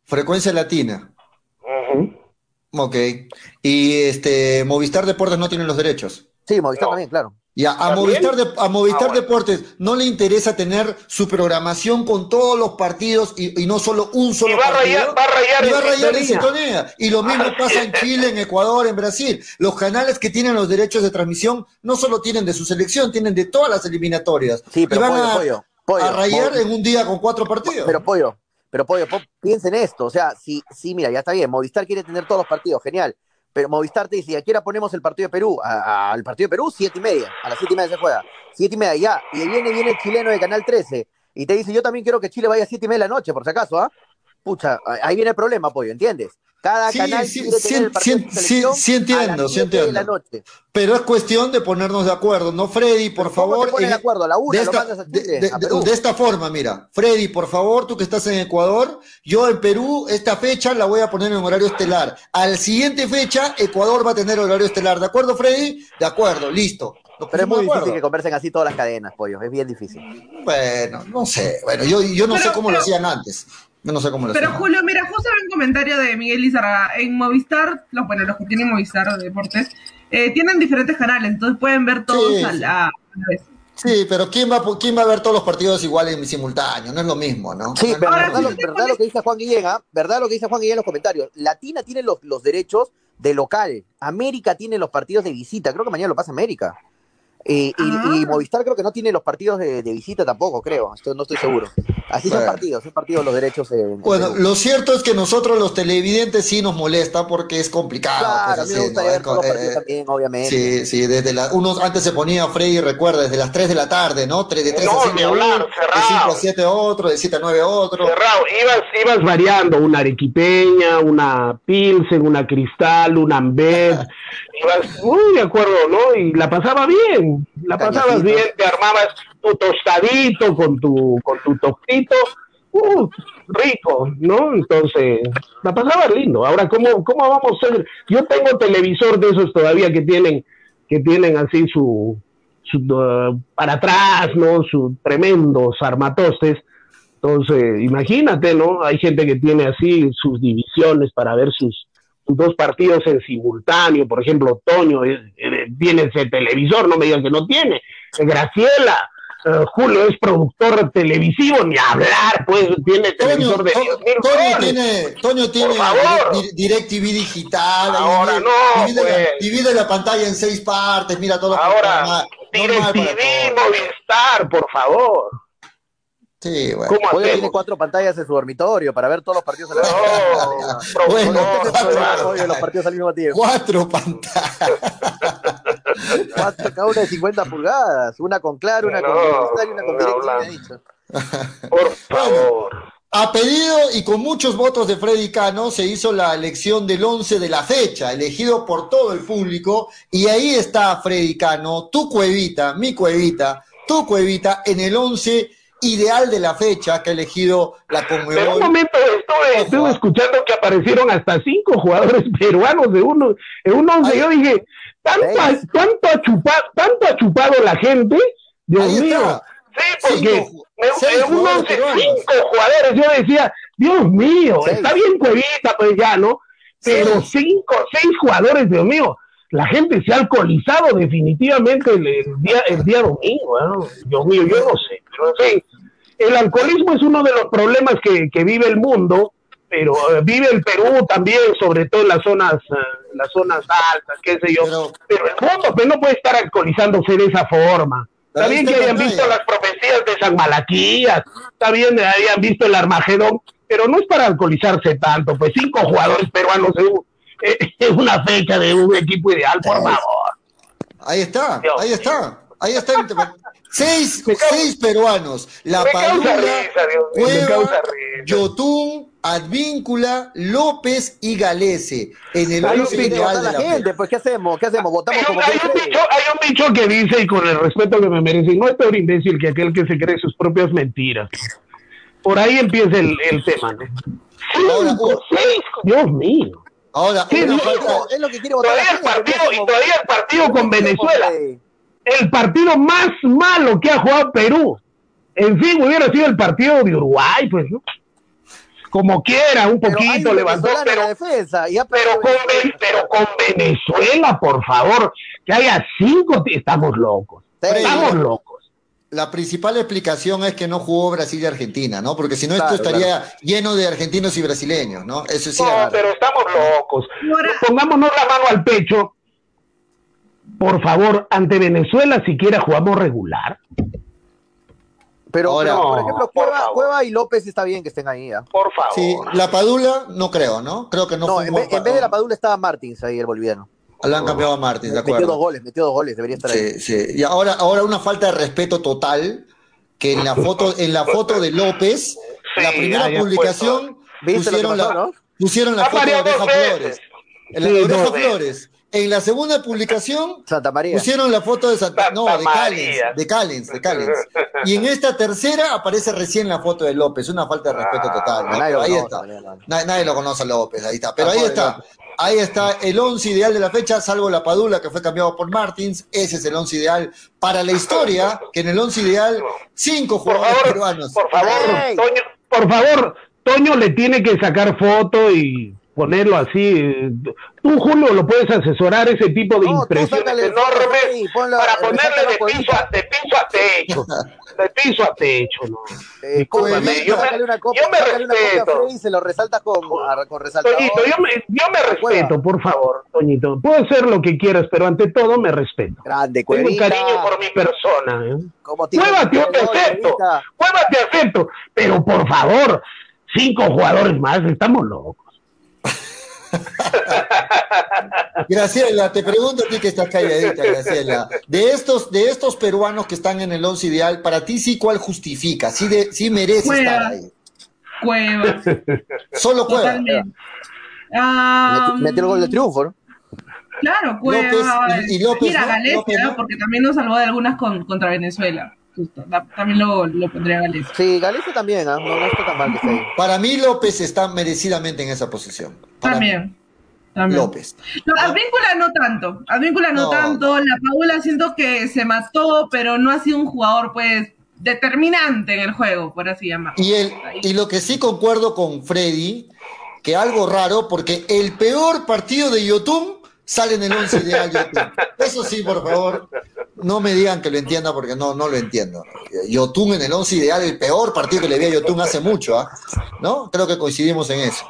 Frecuencia latina. Ok. Y este Movistar Deportes no tiene los derechos. Sí, Movistar también, claro. Ya, a Movistar, de, a Movistar ah, Deportes no le interesa tener su programación con todos los partidos y, no solo un solo y va partido. Rayar, va a rayar, y va a rayar en sintonía. Y lo mismo pasa en Chile, en Ecuador, en Brasil. Los canales que tienen los derechos de transmisión no solo tienen de su selección, tienen de todas las eliminatorias. Sí, pero y van a, a rayar en un día con cuatro partidos. Pero pollo, pero pollo, piensen esto. O sea, si, si, mira, ya está bien, Movistar quiere tener todos los partidos, genial pero Movistar te dice, aquí ahora ponemos el partido de Perú, al partido de Perú, siete y media, a las siete y media se juega, siete y media ya, y viene, viene el chileno de Canal 13, y te dice, yo también quiero que Chile vaya a siete y media de la noche, por si acaso, ¿ah? Pucha, ahí viene el problema, Pollo, ¿entiendes? Cada canal sí, sí, sí, entiendo, sí entiendo. Pero es cuestión de ponernos de acuerdo, ¿no, Freddy? Por favor. de acuerdo? La una, de, esta, forma, mira. Freddy, por favor, tú que estás en Ecuador, yo en Perú, esta fecha la voy a poner en horario estelar. Al siguiente fecha, Ecuador va a tener horario estelar. ¿De acuerdo, Freddy? De acuerdo, listo. Pero es muy difícil que conversen así todas las cadenas, pollo. Es bien difícil. Bueno, no sé. Bueno, yo, yo no sé cómo lo hacían antes. No sé cómo lo Pero Julio, mira, justo un comentario de Miguel Lizarraga. En Movistar, los, bueno, los que tienen Movistar Deportes, eh, tienen diferentes canales, entonces pueden ver todos a, la, vez. Sí, pero ¿quién va, ¿quién va a ver todos los partidos igual en simultáneo? No es lo mismo, ¿no? Sí, verdad, verdad, lo que dice Juan Guillén, ¿ah? verdad lo que dice Juan Guillén en los comentarios. Latina tiene los, los derechos de local, América tiene los partidos de visita, creo que mañana lo pasa América. Eh, y, ah. Movistar creo que no tiene los partidos de, visita tampoco, creo. no estoy seguro. Así son partidos, son partidos los derechos. bueno, lo cierto es que nosotros los televidentes sí nos molesta porque es complicado. Claro, pues, a mí me gustaría ver todos los partidos también, obviamente. Sí, sí, desde la, unos antes se ponía Freddy, recuerda, desde las 3 de la tarde, ¿no? 3 de 3 no, a 7 hablar, de 5 a 7 otro, de 7 a 9 otro. Cerrado, ibas, ibas variando, una arequipeña, una pilsen, una cristal, una ambed, [LAUGHS] ibas muy de acuerdo, ¿no? Y la pasaba bien, la pasabas bien, te armabas tu tostadito con tu, con tu tostito, uh, rico, ¿no? Entonces, la pasaba lindo. Ahora, ¿cómo, ¿cómo vamos a hacer? Yo tengo televisor de esos todavía que tienen, que tienen así su, su uh, para atrás, ¿no? Sus tremendos armatostes. Entonces, imagínate, ¿no? Hay gente que tiene así sus divisiones para ver sus, dos partidos en simultáneo, por ejemplo, Toño tiene ese televisor, no me digan que no tiene, eh, Graciela, Julio es productor televisivo, ni hablar, pues tiene televisor de Toño, Toño tiene, Toño tiene DirecTV digital, ahora no, divide, la, pues. divide, la, pantalla en seis partes, mira todo ahora DirecTV, Movistar, por favor. Sí, bueno. ¿Cómo tiene cuatro pantallas en su dormitorio para ver todos los partidos a la vez. No, bueno, cuatro, los partidos al mismo tiempo. Cuatro pantallas. cada una de 50 pulgadas. Una con claro, una con cristal y una con directo. Por favor. A pedido y con muchos votos de Freddy Cano se hizo la elección del 11 de la fecha, elegido por todo el público, y ahí está Freddy Cano, tu cuevita, mi cuevita, tu cuevita, en el 11 ideal de la fecha que ha elegido la Conmebol. En un momento estuve, escuchando que aparecieron hasta cinco jugadores [LAUGHS] peruanos de uno, en un once. Yo dije, ¿tanto, ha, tanto, ha chupado, ¿tanto ha chupado la gente? Dios mío. Sí, porque en un once, cinco jugadores, yo decía, Dios mío, está bien Cuevita, pues ya, ¿no? Pero cinco, seis jugadores, Dios mío, la gente se ha alcoholizado definitivamente el, día, el día domingo, ¿no? Dios mío, yo no sé, pero en fin, el alcoholismo es uno de los problemas que, vive el mundo, pero eh, vive el Perú también, sobre todo en las zonas, uh, las zonas altas, qué sé yo. Pero, el mundo pues, no puede estar alcoholizándose de esa forma. Está bien que hayan visto las profecías de San Malaquías, está bien que hayan visto el Armagedón, pero no es para alcoholizarse tanto, pues cinco jugadores peruanos es una fecha de un equipo ideal, por favor. Ahí está, ahí está, ahí está. [LAUGHS] Seis, seis peruanos. La Padula, Cueva, Yotún, Advíncula, López y Galese. En el hay ideal de la, gente. Pues, ¿qué hacemos? ¿Qué hacemos? ¿Votamos hay, hay, un dicho, hay un dicho que dice, y con el respeto que me merece, no es peor imbécil que aquel que se cree sus propias mentiras. Por ahí empieza el, el tema. Cinco, seis, Dios mío. Ahora, es lo que quiere votar. Todavía el partido, y todavía el partido con Venezuela el partido más malo que ha jugado Perú. En fin, hubiera sido el partido de Uruguay, pues, ¿no? como quiera, un poquito levantó, pero, defensa, pero, con, pero con Venezuela, por favor, que haya cinco, estamos locos, estamos locos. La principal explicación es que no jugó Brasil y Argentina, ¿no? Porque si no, esto estaría lleno de argentinos y brasileños, ¿no? Eso sí. No, pero estamos locos. Pongámonos la mano al pecho. Por favor, ante Venezuela siquiera jugamos regular. Pero, por ejemplo, Cueva, y López está bien que estén ahí. ¿eh? Por favor. Sí, la Padula no creo, ¿no? Creo que no. No, en vez, de la Padula estaba Martins ahí, el boliviano. Lo han cambiado a Martins, de acuerdo. Metió dos goles, metió dos goles, debería estar ahí. Sí, Y ahora, ahora una falta de respeto total, que en la foto, en la foto de López, la primera publicación pusieron la, pusieron la foto de Oreja Flores. En la de Oreja Flores. En la segunda publicación Santa María. pusieron la foto de Santa, no, de Callens, de Callens, de Callens. Y en esta tercera aparece recién la foto de López, una falta de respeto ah, total. Pero ahí está. Nadie, lo conoce a López, ahí está. Pero ahí está. Ahí está el once ideal de la fecha, salvo la Padula que fue cambiado por Martins. Ese es el once ideal para la historia, que en el once ideal, cinco jugadores peruanos. Por favor, Toño, por favor, Toño le tiene que sacar foto y ponerlo así. Tú, Julio, lo puedes asesorar ese tipo de impresiones enormes para ponerle de piso, a, de piso a techo. [LAUGHS] De piso a techo, ¿no? Eh, Discúlpame, yo, me, una copa, yo me respeto. Y se lo resaltas con, con resaltador. Toñito, yo me, yo me respeto, por favor, Toñito. Puedo hacer lo que quieras, pero ante todo me respeto. Grande, Tengo un cariño por mi persona. ¿eh? Cuévate, yo te acepto. Cuévate, acepto. Pero, por favor, cinco jugadores más, estamos locos. [LAUGHS] Graciela, te pregunto a ti que estás calladita, Graciela. De estos, de estos peruanos que están en el once ideal, para ti sí, ¿cuál justifica? Sí, de, sí merece estar ahí. Cueva. Solo Cueva. Um, Metió el gol de triunfo, ¿no? Claro, Cueva. y, López, Mira, Galicia, porque también nos salvó de algunas contra Venezuela. También lo, lo pondría Galicia. Sí, Galicia también, ¿ah? no, está tan mal que esté Para mí López está merecidamente en esa posición. También. López. No, Advíncula no tanto. Advíncula no, tanto. La Paula siento que se mató, pero no ha sido un jugador, pues, determinante en el juego, por así llamarlo. Y, el, y lo que sí concuerdo con Freddy, que algo raro, porque el peor partido de Yotun sale en el 11 ideal Yotun. Eso sí, por favor, no me digan que lo entienda porque no, no lo entiendo. Yotun en el 11 ideal, el peor partido que le vi a Yotun hace mucho, ¿ah? ¿no? Creo que coincidimos en eso.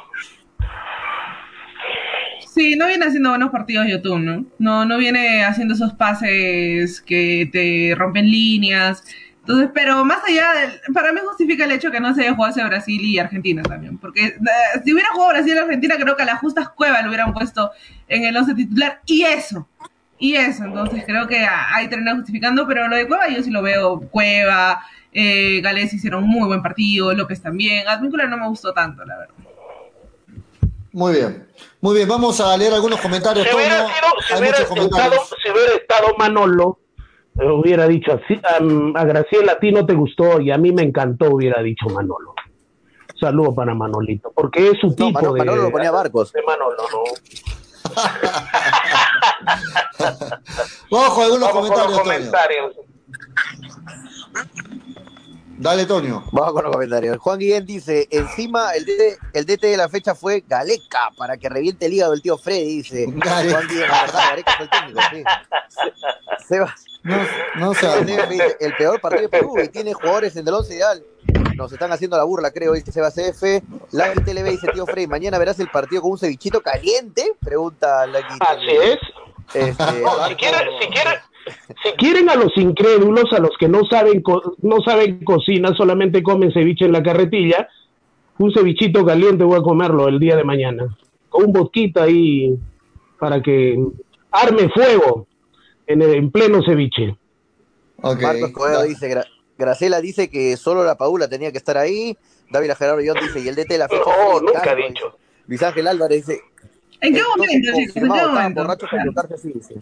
Sí, no viene haciendo buenos partidos YouTube, ¿no? No, no viene haciendo esos pases que te rompen líneas. Entonces, pero más allá, para mí justifica el hecho que no se haya jugado Brasil y Argentina también. Porque eh, si hubiera jugado Brasil y Argentina, creo que a las justas Cueva lo hubieran puesto en el 11 titular. Y eso, y eso. Entonces, creo que hay termina justificando, pero lo de Cueva yo sí lo veo. Cueva, eh, Gales hicieron muy buen partido, López también. Advíncula no me gustó tanto, la verdad. Muy bien. Muy bien, vamos a leer algunos comentarios. Si hubiera, estado, Manolo, eh, hubiera dicho así, a Graciela a ti no te gustó y a mí me encantó, hubiera dicho Manolo. Saludo para Manolito, porque es su tipo de... Manolo lo ponía barcos. De Manolo, no. [LAUGHS] Ojo, algunos comentarios. comentarios. Dale, Tonio. Vamos con los comentarios. Juan Guillén dice, encima el DT, el DT de la fecha fue Galeca, para que reviente el hígado del tío Freddy, dice. [LAUGHS] Juan Guillén, la verdad, Galeca fue el técnico, sí. [LAUGHS] Sebas. No, no sé. El peor partido de Perú y tiene jugadores en el 11 ideal. Nos están haciendo la burla, creo, dice Sebas F. La TLB dice, tío Freddy, mañana verás el partido con un cevichito caliente, pregunta la Así es. Este, [LAUGHS] si quieren, si quieren, si quieren a los incrédulos, a los que no saben, no saben cocina, solamente comen ceviche en la carretilla, un cevichito caliente voy a comerlo el día de mañana. Con un boquita ahí para que arme fuego en, en pleno ceviche. Marcos Coelho dice, Gracela dice que solo la Paula tenía que estar ahí. David Gerardo John dice, y el DT de la fecha. No, nunca ha dicho. Luis Ángel Álvarez dice. ¿En qué momento, chicos? ¿En qué momento? Borracho así, dice.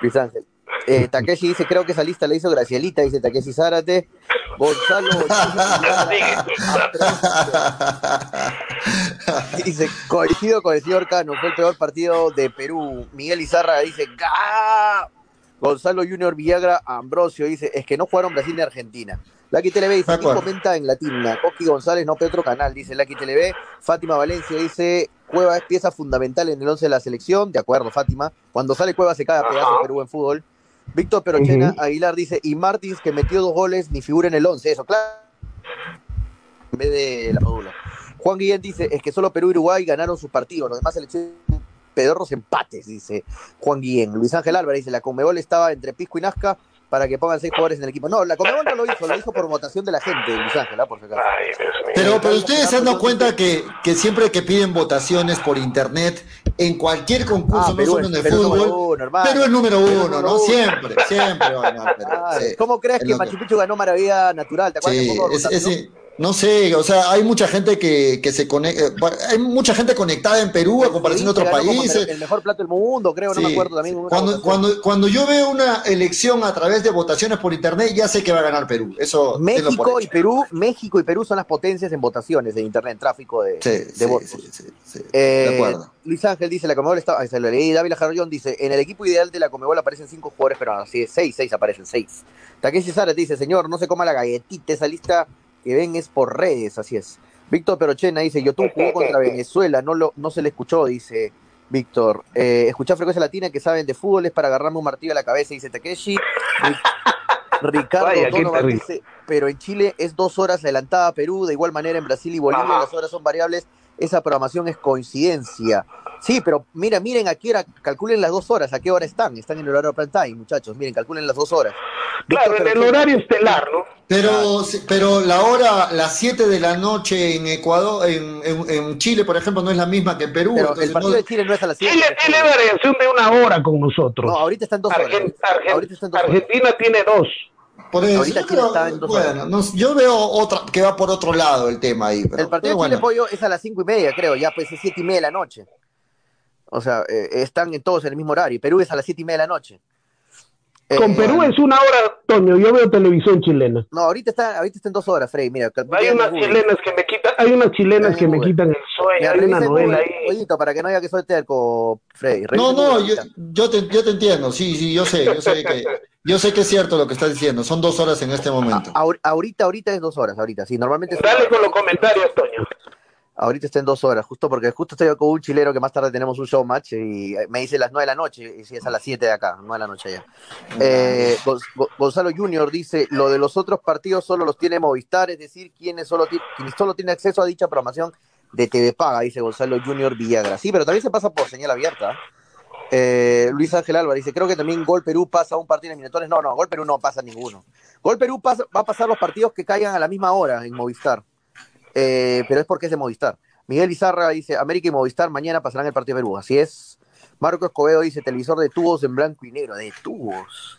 Luis Ángel. Eh, Takeshi dice, creo que esa lista la hizo Gracielita, dice Takeshi Zárate. Gonzalo. [LAUGHS] dice, coincido con el señor Cano, fue el peor partido de Perú. Miguel Izarra dice, ¡Gah! Gonzalo Junior Villagra Ambrosio dice, es que no jugaron Brasil ni Argentina. Lucky TV dice, aquí comenta en latina. Coqui González, no Petro Canal, dice Lucky TV. Fátima Valencia dice, Cueva es pieza fundamental en el 11 de la selección. De acuerdo, Fátima. Cuando sale Cueva se cae a pedazos Perú en fútbol. Víctor Perochena Aguilar dice, y Martins que metió dos goles ni figura en el 11. Eso, claro. En vez de la modula. Juan Guillén dice, es que solo Perú y Uruguay ganaron sus partidos. Los demás selecciones pedorros empates, dice Juan Guillén. Luis Ángel Álvarez dice, la Conmebol estaba entre Pisco y Nazca para que pongan seis jugadores en el equipo. No, la Conmebol no lo hizo, lo hizo por votación de la gente, Luis Ángel, ¿ah? por si acaso. Pero, pero ustedes se han dado cuenta que, que siempre que piden votaciones por internet, en cualquier concurso, ah, no solo en el fútbol, pero el número uno, ¿no? Siempre, siempre. [LAUGHS] ¿Cómo crees que Machu Picchu ganó Maravilla Natural? ¿Te acuerdas sí, no sé, o sea, hay mucha gente que, que se conecta, eh, hay mucha gente conectada en Perú a comparación de otros países. El mejor plato del mundo, creo, no me acuerdo también. Cuando, cuando, cuando yo veo una elección a través de votaciones por internet, ya sé que va a ganar Perú. Eso México y Perú, México y Perú son las potencias en votaciones de internet, en tráfico de, de votos. de eh, acuerdo. Luis Ángel dice, la Comebol está, se lo leí, Dávila Jarrón dice, en el equipo ideal de la Comebol aparecen cinco jugadores, pero así es, seis, seis aparecen, seis. Takeshi Sara dice, señor, no se coma la galletita, esa lista que ven es por redes, así es. Víctor Perochena dice, Yotun jugó [LAUGHS] contra Venezuela, no, lo, no se le escuchó, dice Víctor. Eh, escuchar frecuencia latina que saben de fútbol es para agarrarme un martillo a la cabeza, dice Takeshi. [LAUGHS] Ricardo dice, pero en Chile es dos horas adelantada a Perú, de igual manera en Brasil y Bolivia las horas son variables, esa programación es coincidencia. Sí, pero mira, miren a qué hora, calculen las dos horas, a qué hora están. Están en el horario prime time, muchachos. Miren, calculen las dos horas. Claro, en el horario estelar, ¿no? Pero, pero la hora, las 7 de la noche en Ecuador, en, en, Chile, por ejemplo, no es la misma que en Perú. Pero el partido de Chile no es a las 7. Chile tiene variación de una hora con nosotros. No, ahorita están dos horas. ahorita están dos Argentina tiene dos. Por eso, yo, bueno, yo veo otra que va por otro lado el tema ahí. el partido de Chile Pollo es a las cinco y media, creo, ya pues es siete y media de la noche. O sea, eh, están en todos en el mismo horario. Perú es a las siete y media de la noche. Con eh, Perú es una hora, Toño. Yo veo televisión chilena. No, ahorita está, ahorita está en dos horas, Frey. Mira, hay unas chilenas que me quitan, hay unas chilenas que me quitan el sueño. hay una novela ahí. para que no haya que soy terco, Frey. No, no, yo, yo, te, yo te entiendo. Sí, sí, yo sé, yo sé que [LAUGHS] yo sé que es cierto lo que estás diciendo, son dos horas en este momento. ahorita, ahorita es dos horas, ahorita, sí, normalmente... Dale con los comentarios, Toño. Ahorita está en dos horas, justo porque justo estoy con un chilero que más tarde tenemos un show match y me dice las nueve de la noche, y si es a las siete de acá, nueve de la noche ya. Eh, Gonzalo Junior dice, lo de los otros partidos solo los tiene Movistar, es decir, quienes solo, quienes solo tienen acceso a dicha programación de TV Paga, dice Gonzalo Junior Villagra. Sí, pero también se pasa por señal abierta. Eh, Luis Ángel Álvarez dice, creo que también Gol Perú pasa un partido en eliminatorios. No, no, Gol Perú no pasa ninguno. Gol Perú pasa, va a pasar los partidos que caigan a la misma hora en Movistar. Eh, pero es porque es de Movistar. Miguel Izarra dice, América y Movistar mañana pasarán el partido de Perú. Así es. Marco Escobedo dice, televisor de tubos en blanco y negro. De tubos.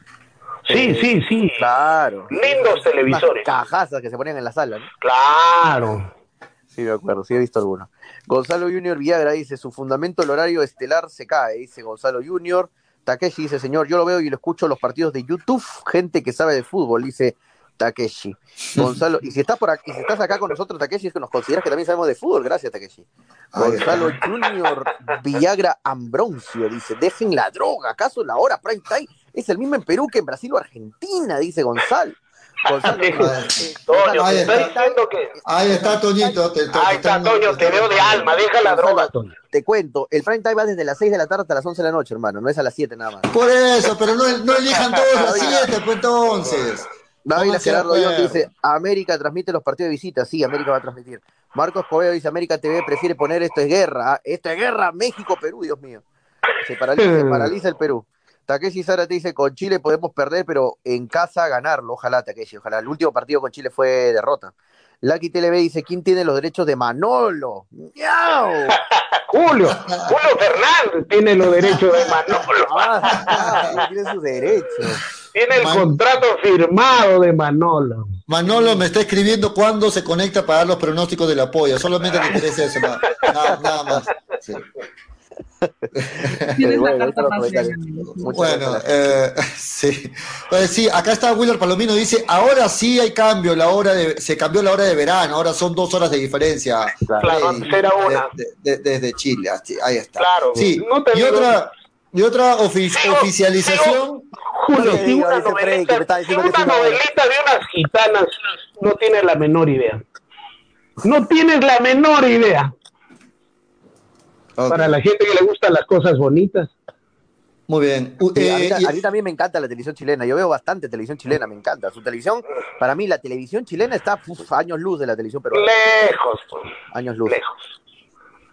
Sí, eh, sí, sí. Claro. Lindos televisores. Cajazas que se ponían en la sala. Claro. Sí, de acuerdo, sí he visto alguno. Gonzalo Junior Villagra dice, su fundamento el horario estelar se cae, dice Gonzalo Junior. Takeshi dice, señor, yo lo veo y lo escucho en los partidos de YouTube, gente que sabe de fútbol, dice Takeshi. Gonzalo, y si estás por aquí, si estás acá con nosotros, Takeshi, es que nos consideras que también sabemos de fútbol, gracias, Takeshi. Gonzalo Junior Villagra Ambroncio dice, dejen la droga, ¿acaso la hora prime time es el mismo en Perú que en Brasil o Argentina? Dice Gonzalo. Toño, ahí, está, que... ahí está Toñito. Te, ahí está Toño, te veo de alma, deja la droga. Te cuento, el prime time va desde las 6 de la tarde hasta las 11 de la noche, hermano, no es a las 7 nada más. Por eso, pero no, no elijan [LAUGHS] todos a las 7, pues entonces. David Gerardo dice, América transmite los partidos de visita, sí, América va a transmitir. Marcos Cobedo dice, América TV prefiere poner esto es guerra, esto es guerra, México, Perú, Dios mío. Se paraliza, se [LAUGHS] paraliza el Perú. Takeshi Sara te dice, con Chile podemos perder, pero en casa ganarlo. Ojalá, Takeshi, ojalá. El último partido con Chile fue derrota. Lucky TV dice, ¿quién tiene los derechos de Manolo? ¡Miau! [LAUGHS] Julio, Julio Fernández tiene los derechos de [LAUGHS] Manolo. Ah, tiene sus derechos. Tiene el contrato firmado de Manolo. Manolo me está escribiendo cuándo se conecta para dar los pronósticos de la polla. Solamente le interesa eso, nada, nada más. Sí. bueno, eh, [LAUGHS] sí. Pues sí, acá está Willer Palomino, dice, ahora sí hay cambio, la hora de, se cambió la hora de verano, ahora son dos horas de diferencia. Claro, era una. desde Chile, ahí está. Claro, sí. y otra, y otra oficialización. Julio, si una, novelita, una novelita de unas gitanas no tienes la menor idea. No tienes la menor idea. Para la gente que le gustan las cosas bonitas. Muy bien. Eh, a, mí, también me encanta la televisión chilena. Yo veo bastante televisión chilena, me encanta. Su televisión, para mí, la televisión chilena está años luz de la televisión peruana. Lejos. Años luz. Lejos.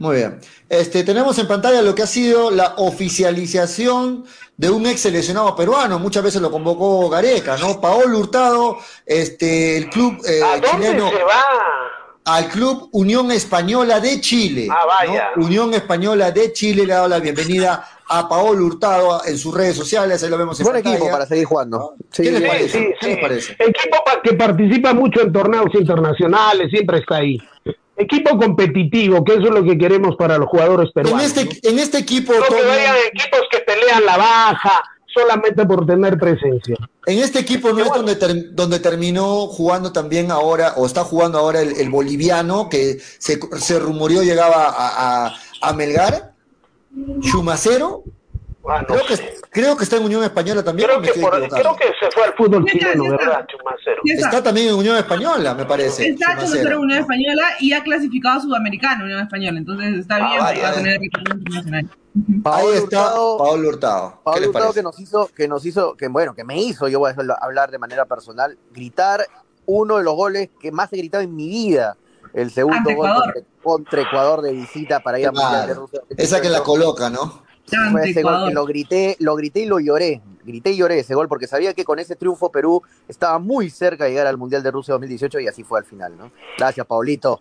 Muy bien. Este, tenemos en pantalla lo que ha sido la oficialización de un ex seleccionado peruano. Muchas veces lo convocó Gareca, ¿no? Paolo Hurtado, este, el club eh, ¿A dónde chileno. Se va? Al club Unión Española de Chile. Ah, vaya. Unión Española de Chile le ha dado la bienvenida a Paolo Hurtado en sus redes sociales. Ahí lo vemos en Buen equipo para seguir jugando. ¿Qué, les parece? ¿Qué les parece? Equipo que participa mucho en torneos internacionales, siempre está ahí equipo competitivo, que eso es lo que queremos para los jugadores peruanos. En este, en este equipo. No que vayan equipos que pelean la baja solamente por tener presencia. En este equipo no es donde, donde terminó jugando también ahora, o está jugando ahora el, boliviano, que se, se rumoreó llegaba a, a, a Melgar, Chumacero. Ah, creo, que, creo que está en Unión Española también. Creo, que, creo que se fue al fútbol chileno, ¿verdad? Chumacero. Está también en Unión Española, me parece. Está Chumacero en Unión Española y ha clasificado a Sudamericano Unión Española, entonces está ah, bien para tener internacional. Ahí está Pablo Hurtado. Pablo Hurtado que nos hizo, que nos hizo, que bueno, que me hizo, yo voy a hablar de manera personal, gritar uno de los goles que más he gritado en mi vida. El segundo gol contra, Ecuador de visita para ir a Mundial de Rusia. Esa que la coloca, ¿no? ese gol que lo grité, lo grité y lo lloré. Grité y lloré ese gol porque sabía que con ese triunfo Perú estaba muy cerca de llegar al Mundial de Rusia 2018 y así fue al final, ¿no? Gracias, Paulito.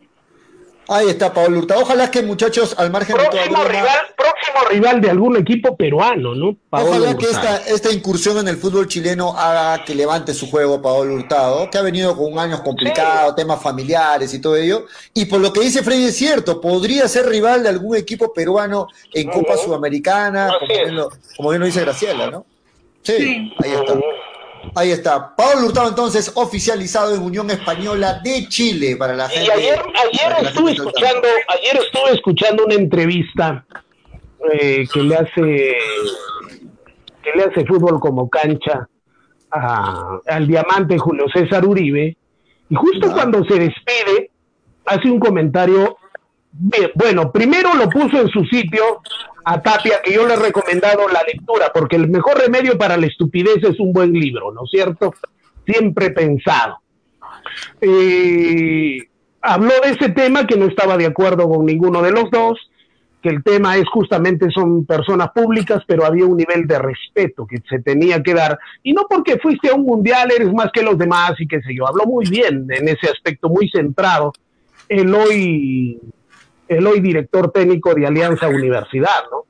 Ahí está Pablo Hurtado. Ojalá que muchachos, al margen de todo. Rival, próximo rival de algún equipo peruano, ¿no? Ojalá que esta, esta incursión en el fútbol chileno haga que levante su juego Pablo Hurtado, que ha venido con años complicados, temas familiares y todo ello. Y por lo que dice Freddy es cierto, podría ser rival de algún equipo peruano en Copa Sudamericana, como bien, lo, como bien, lo, dice Graciela, ¿no? Sí, ahí está. Ahí está. Pablo Hurtado, entonces, oficializado en Unión Española de Chile para la gente. Y ayer, ayer estuve escuchando, ayer estuve escuchando una entrevista eh, que le hace que le hace fútbol como cancha al diamante Julio César Uribe, y justo cuando se despide, hace un comentario bueno, primero lo puso en su sitio a Tapia, que yo le he recomendado la lectura, porque el mejor remedio para la estupidez es un buen libro, ¿no es cierto? Siempre pensado. Eh, habló de ese tema que no estaba de acuerdo con ninguno de los dos, que el tema es justamente son personas públicas, pero había un nivel de respeto que se tenía que dar. Y no porque fuiste a un mundial eres más que los demás y qué sé yo. Habló muy bien en ese aspecto, muy centrado. El hoy el hoy director técnico de Alianza Universidad, ¿no?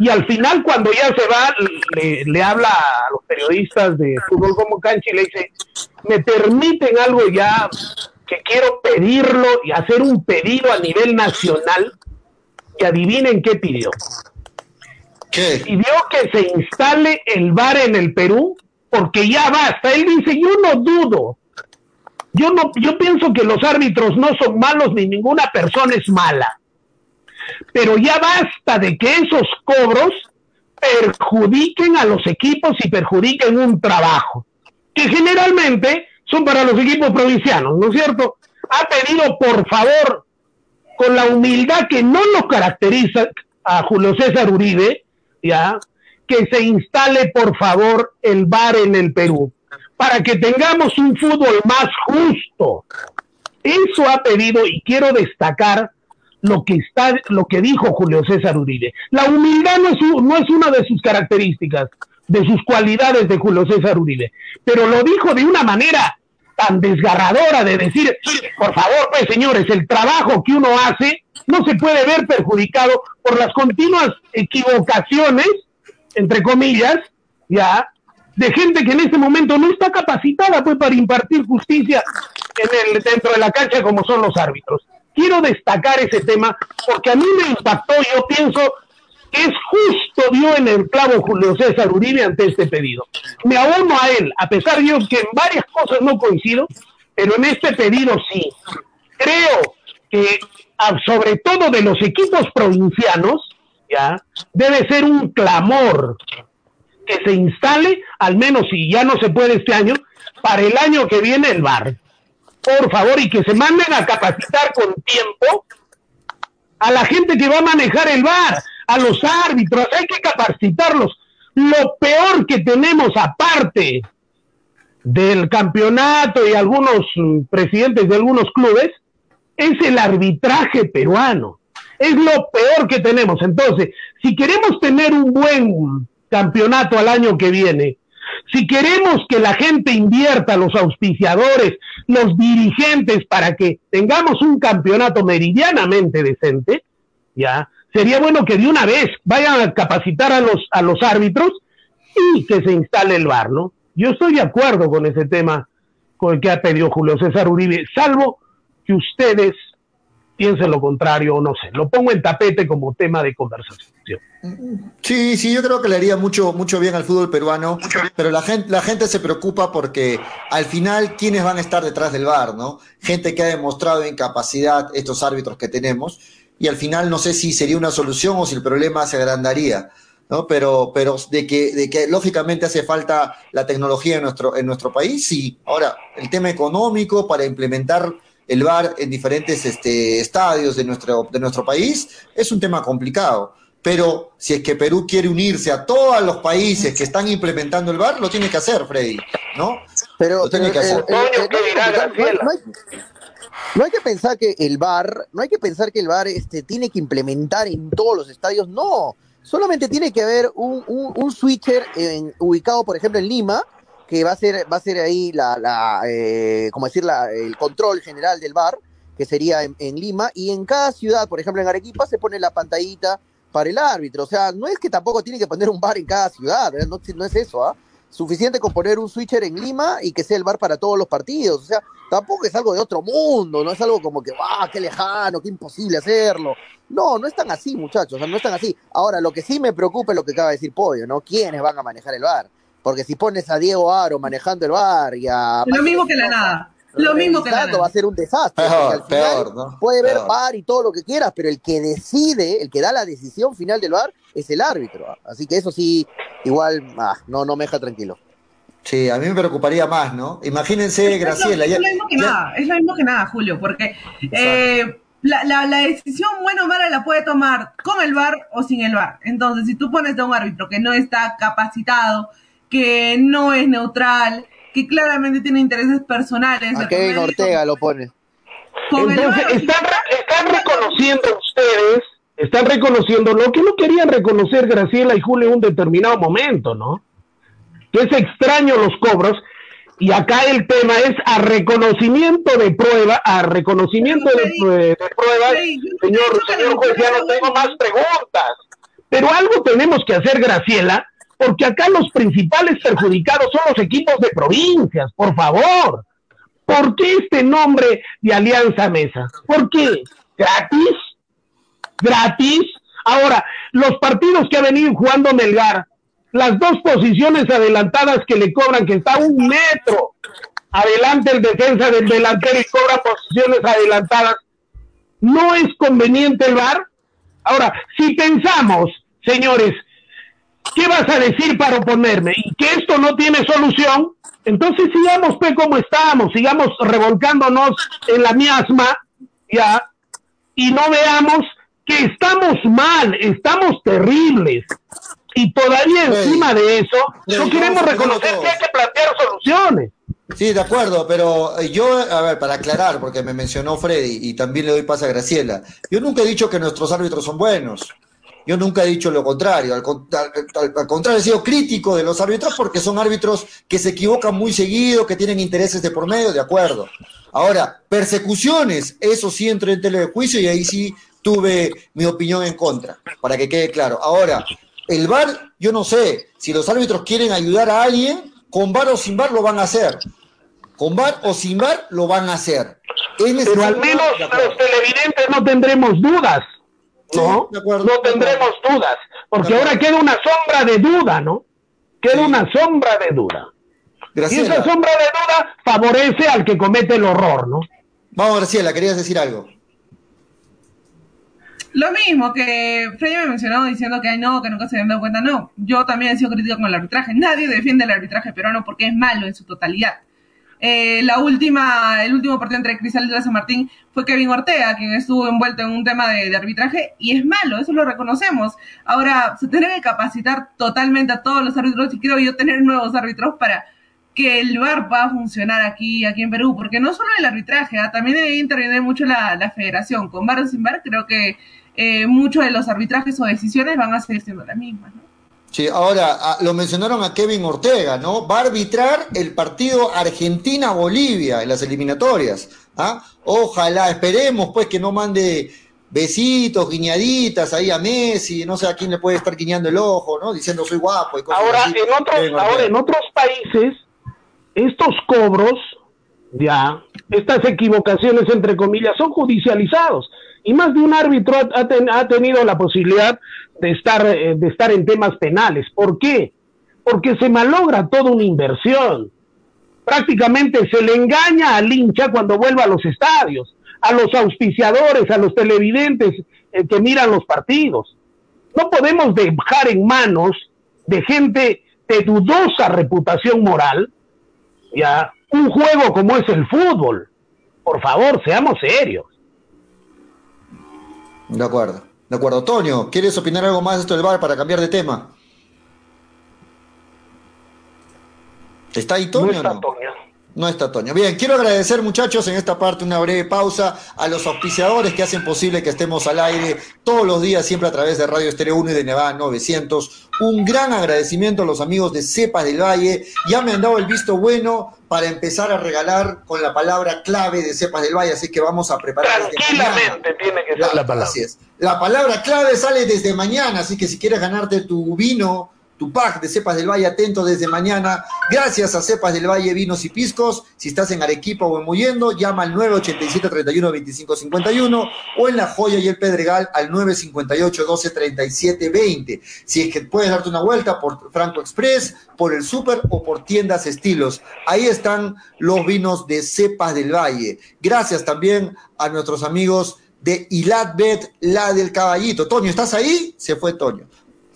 Y al final, cuando ya se va, le, habla a los periodistas de fútbol como cancha y le dice, me permiten algo ya que quiero pedirlo y hacer un pedido a nivel nacional. Y adivinen qué pidió. ¿Qué? Pidió que se instale el bar en el Perú porque ya basta. Él dice, yo no dudo yo no, yo pienso que los árbitros no son malos ni ninguna persona es mala. Pero ya basta de que esos cobros perjudiquen a los equipos y perjudiquen un trabajo, que generalmente son para los equipos provincianos, ¿no es cierto? Ha pedido, por favor, con la humildad que no lo caracteriza a Julio César Uribe, ya, que se instale, por favor, el bar en el Perú para que tengamos un fútbol más justo. Eso ha pedido y quiero destacar lo que está, lo que dijo Julio César Uribe. La humildad no es, no es una de sus características, de sus cualidades de Julio César Uribe, pero lo dijo de una manera tan desgarradora de decir, por favor, pues señores, el trabajo que uno hace no se puede ver perjudicado por las continuas equivocaciones, entre comillas, ya, de gente que en este momento no está capacitada pues para impartir justicia en el, dentro de la cancha como son los árbitros. Quiero destacar ese tema porque a mí me impactó, yo pienso que es justo dio en el clavo Julio César Uribe ante este pedido. Me abono a él, a pesar de que en varias cosas no coincido, pero en este pedido sí. Creo que sobre todo de los equipos provincianos, ya, debe ser un clamor que se instale, al menos si ya no se puede este año, para el año que viene el VAR. Por favor, y que se manden a capacitar con tiempo a la gente que va a manejar el VAR, a los árbitros, hay que capacitarlos. Lo peor que tenemos aparte del campeonato y algunos mm, presidentes de algunos clubes es el arbitraje peruano. Es lo peor que tenemos. Entonces, si queremos tener un buen campeonato al año que viene, si queremos que la gente invierta, los auspiciadores, los dirigentes, para que tengamos un campeonato meridianamente decente, ya, sería bueno que de una vez vayan a capacitar a los, a los árbitros y que se instale el VAR, ¿no? Yo estoy de acuerdo con ese tema con el que ha pedido Julio César Uribe, salvo que ustedes piensen lo contrario o no sé. Lo pongo en tapete como tema de conversación. Sí, sí, yo creo que le haría mucho, mucho bien al fútbol peruano, pero la gente, la gente se preocupa porque al final, ¿quiénes van a estar detrás del VAR, no? Gente que ha demostrado incapacidad, estos árbitros que tenemos, y al final no sé si sería una solución o si el problema se agrandaría. ¿no? Pero, pero de que, de que lógicamente hace falta la tecnología en nuestro, en nuestro país, sí. Ahora, el tema económico para implementar el VAR en diferentes este, estadios de nuestro, de nuestro país es un tema complicado. Pero si es que Perú quiere unirse a todos los países que están implementando el VAR, lo tiene que hacer, Freddy, ¿no? Pero, no, hay, que pensar que el VAR, no hay que pensar que el VAR este, tiene que implementar en todos los estadios, no Solamente tiene que haber un, un, switcher ubicado, por ejemplo, en Lima, que va a ser, va a ser ahí la, la eh, como decir, la, el control general del bar, que sería en, Lima, y en cada ciudad, por ejemplo, en Arequipa, se pone la pantallita para el árbitro. O sea, no es que tampoco tiene que poner un bar en cada ciudad, no, no es eso, ¿ah? Suficiente con poner un switcher en Lima y que sea el bar para todos los partidos. O sea, tampoco es algo de otro mundo, no es algo como que, ¡ah, qué lejano, qué imposible hacerlo! No, no es tan así, muchachos, no es tan así. Ahora, lo que sí me preocupa es lo que acaba de decir Pollo, ¿no? ¿Quiénes van a manejar el bar? Porque si pones a Diego Aro manejando el bar y a... Lo mismo que la nada. Lo mismo que la nada. va a ser un desastre. al final Puede ver bar y todo lo que quieras, pero el que decide, el que da la decisión final del bar es el árbitro. Así que eso sí, igual, ah, no, no me deja tranquilo. Sí, a mí me preocuparía más, ¿no? Imagínense, Graciela. Es lo, mismo que nada, es lo mismo que nada, Julio, porque eh, la, la, la, decisión buena o mala la puede tomar con el VAR o sin el VAR. Entonces, si tú pones a un árbitro que no está capacitado, que no es neutral, que claramente tiene intereses personales. A Kevin Ortega lo pone. Entonces, están, están reconociendo ustedes, están reconociendo lo que no querían reconocer Graciela y Julio en un determinado momento, ¿no? Que es extraño los cobros y acá el tema es a reconocimiento de prueba, a reconocimiento de, pruebas. Señor, señor juez, ya no tengo más preguntas. Pero algo tenemos que hacer, Graciela, porque acá los principales perjudicados son los equipos de provincias, por favor. ¿Por qué este nombre de Alianza Mesa? ¿Por qué? ¿Gratis? ¿Gratis? Ahora, los partidos que ha venido jugando Melgar, las dos posiciones adelantadas que le cobran, que está un metro adelante el defensa del delantero y cobra posiciones adelantadas, ¿no es conveniente el VAR? Ahora, si pensamos, señores, ¿qué vas a decir para oponerme? Y que esto no tiene solución, entonces sigamos pues como estamos, sigamos revolcándonos en la miasma, ya, y no veamos que estamos mal, estamos terribles y todavía encima de eso no queremos reconocer que hay que plantear soluciones. Sí, de acuerdo, pero eh, yo, a ver, para aclarar, porque me mencionó Freddy y también le doy paso a Graciela, yo nunca he dicho que nuestros árbitros son buenos. Yo nunca he dicho lo contrario, al, al, contrario, he sido crítico de los árbitros porque son árbitros que se equivocan muy seguido, que tienen intereses de por medio, de acuerdo. Ahora, persecuciones, eso sí entra en telejuicio y ahí sí tuve mi opinión en contra, para que quede claro. Ahora, el VAR, yo no sé, si los árbitros quieren ayudar a alguien, con VAR o sin VAR lo van a hacer. Con VAR o sin VAR lo van a hacer. Pero al menos los televidentes no tendremos dudas, ¿no? no tendremos dudas, porque ahora queda una sombra de duda, ¿no? Queda una sombra de duda. Y esa sombra de duda favorece al que comete el horror, ¿no? Vamos, Graciela, querías decir algo. Lo mismo que Freddy me mencionó diciendo que no, que nunca se habían dado cuenta. No, yo también he sido crítico con el arbitraje. Nadie defiende el arbitraje peruano porque es malo en su totalidad. Eh, la última, el último partido entre Cristal y San Martín fue Kevin Ortega, quien estuvo envuelto en un tema de, arbitraje y es malo, eso lo reconocemos. Ahora, se tiene que capacitar totalmente a todos los árbitros y creo yo tener nuevos árbitros para que el VAR pueda funcionar aquí, aquí en Perú, porque no solo el arbitraje, ¿ah? también debe intervenir mucho la, federación. Con VAR o sin VAR, creo que eh, muchos de los arbitrajes o decisiones van a seguir siendo las mismas. ¿no? Sí, ahora ah, lo mencionaron a Kevin Ortega, ¿no? Va a arbitrar el partido Argentina-Bolivia en las eliminatorias. ¿ah? Ojalá, esperemos pues que no mande besitos, guiñaditas ahí a Messi, no sé a quién le puede estar guiñando el ojo, ¿no? Diciendo soy guapo y cosas ahora, En otros, ahora, en otros países, estos cobros, ya, estas equivocaciones entre comillas, son judicializados. Y más de un árbitro ha tenido la posibilidad de estar, eh, de estar en temas penales. ¿Por qué? Porque se malogra toda una inversión. Prácticamente se le engaña al hincha cuando vuelve a los estadios, a los auspiciadores, a los televidentes eh, que miran los partidos. No podemos dejar en manos de gente de dudosa reputación moral, ya, un juego como es el fútbol. Por favor, seamos serios. De acuerdo. De acuerdo. Toño, ¿quieres opinar algo más de esto del bar para cambiar de tema? ¿Está ahí Toño no? No está Toño. Bien, quiero agradecer muchachos en esta parte una breve pausa a los auspiciadores que hacen posible que estemos al aire todos los días, siempre a través de Radio Estéreo 1 y de Nevada 900. Un gran agradecimiento a los amigos de Cepas del Valle. Ya me han dado el visto bueno para empezar a regalar con la palabra clave de Cepas del Valle, así que vamos a preparar. Tranquilamente tiene que ser la palabra. Así es. La palabra clave sale desde mañana, así que si quieres ganarte tu vino tu pack de Cepas del Valle atento desde mañana. Gracias a Cepas del Valle Vinos y Piscos. Si estás en Arequipa o en Muyendo, llama al 987-31-2551 o en La Joya y el Pedregal al 958-12-37-20. Si es que puedes darte una vuelta por Franco Express, por el Super o por tiendas estilos. Ahí están los vinos de Cepas del Valle. Gracias también a nuestros amigos de Ilatbet, la del caballito. Toño, ¿estás ahí? Se fue Toño.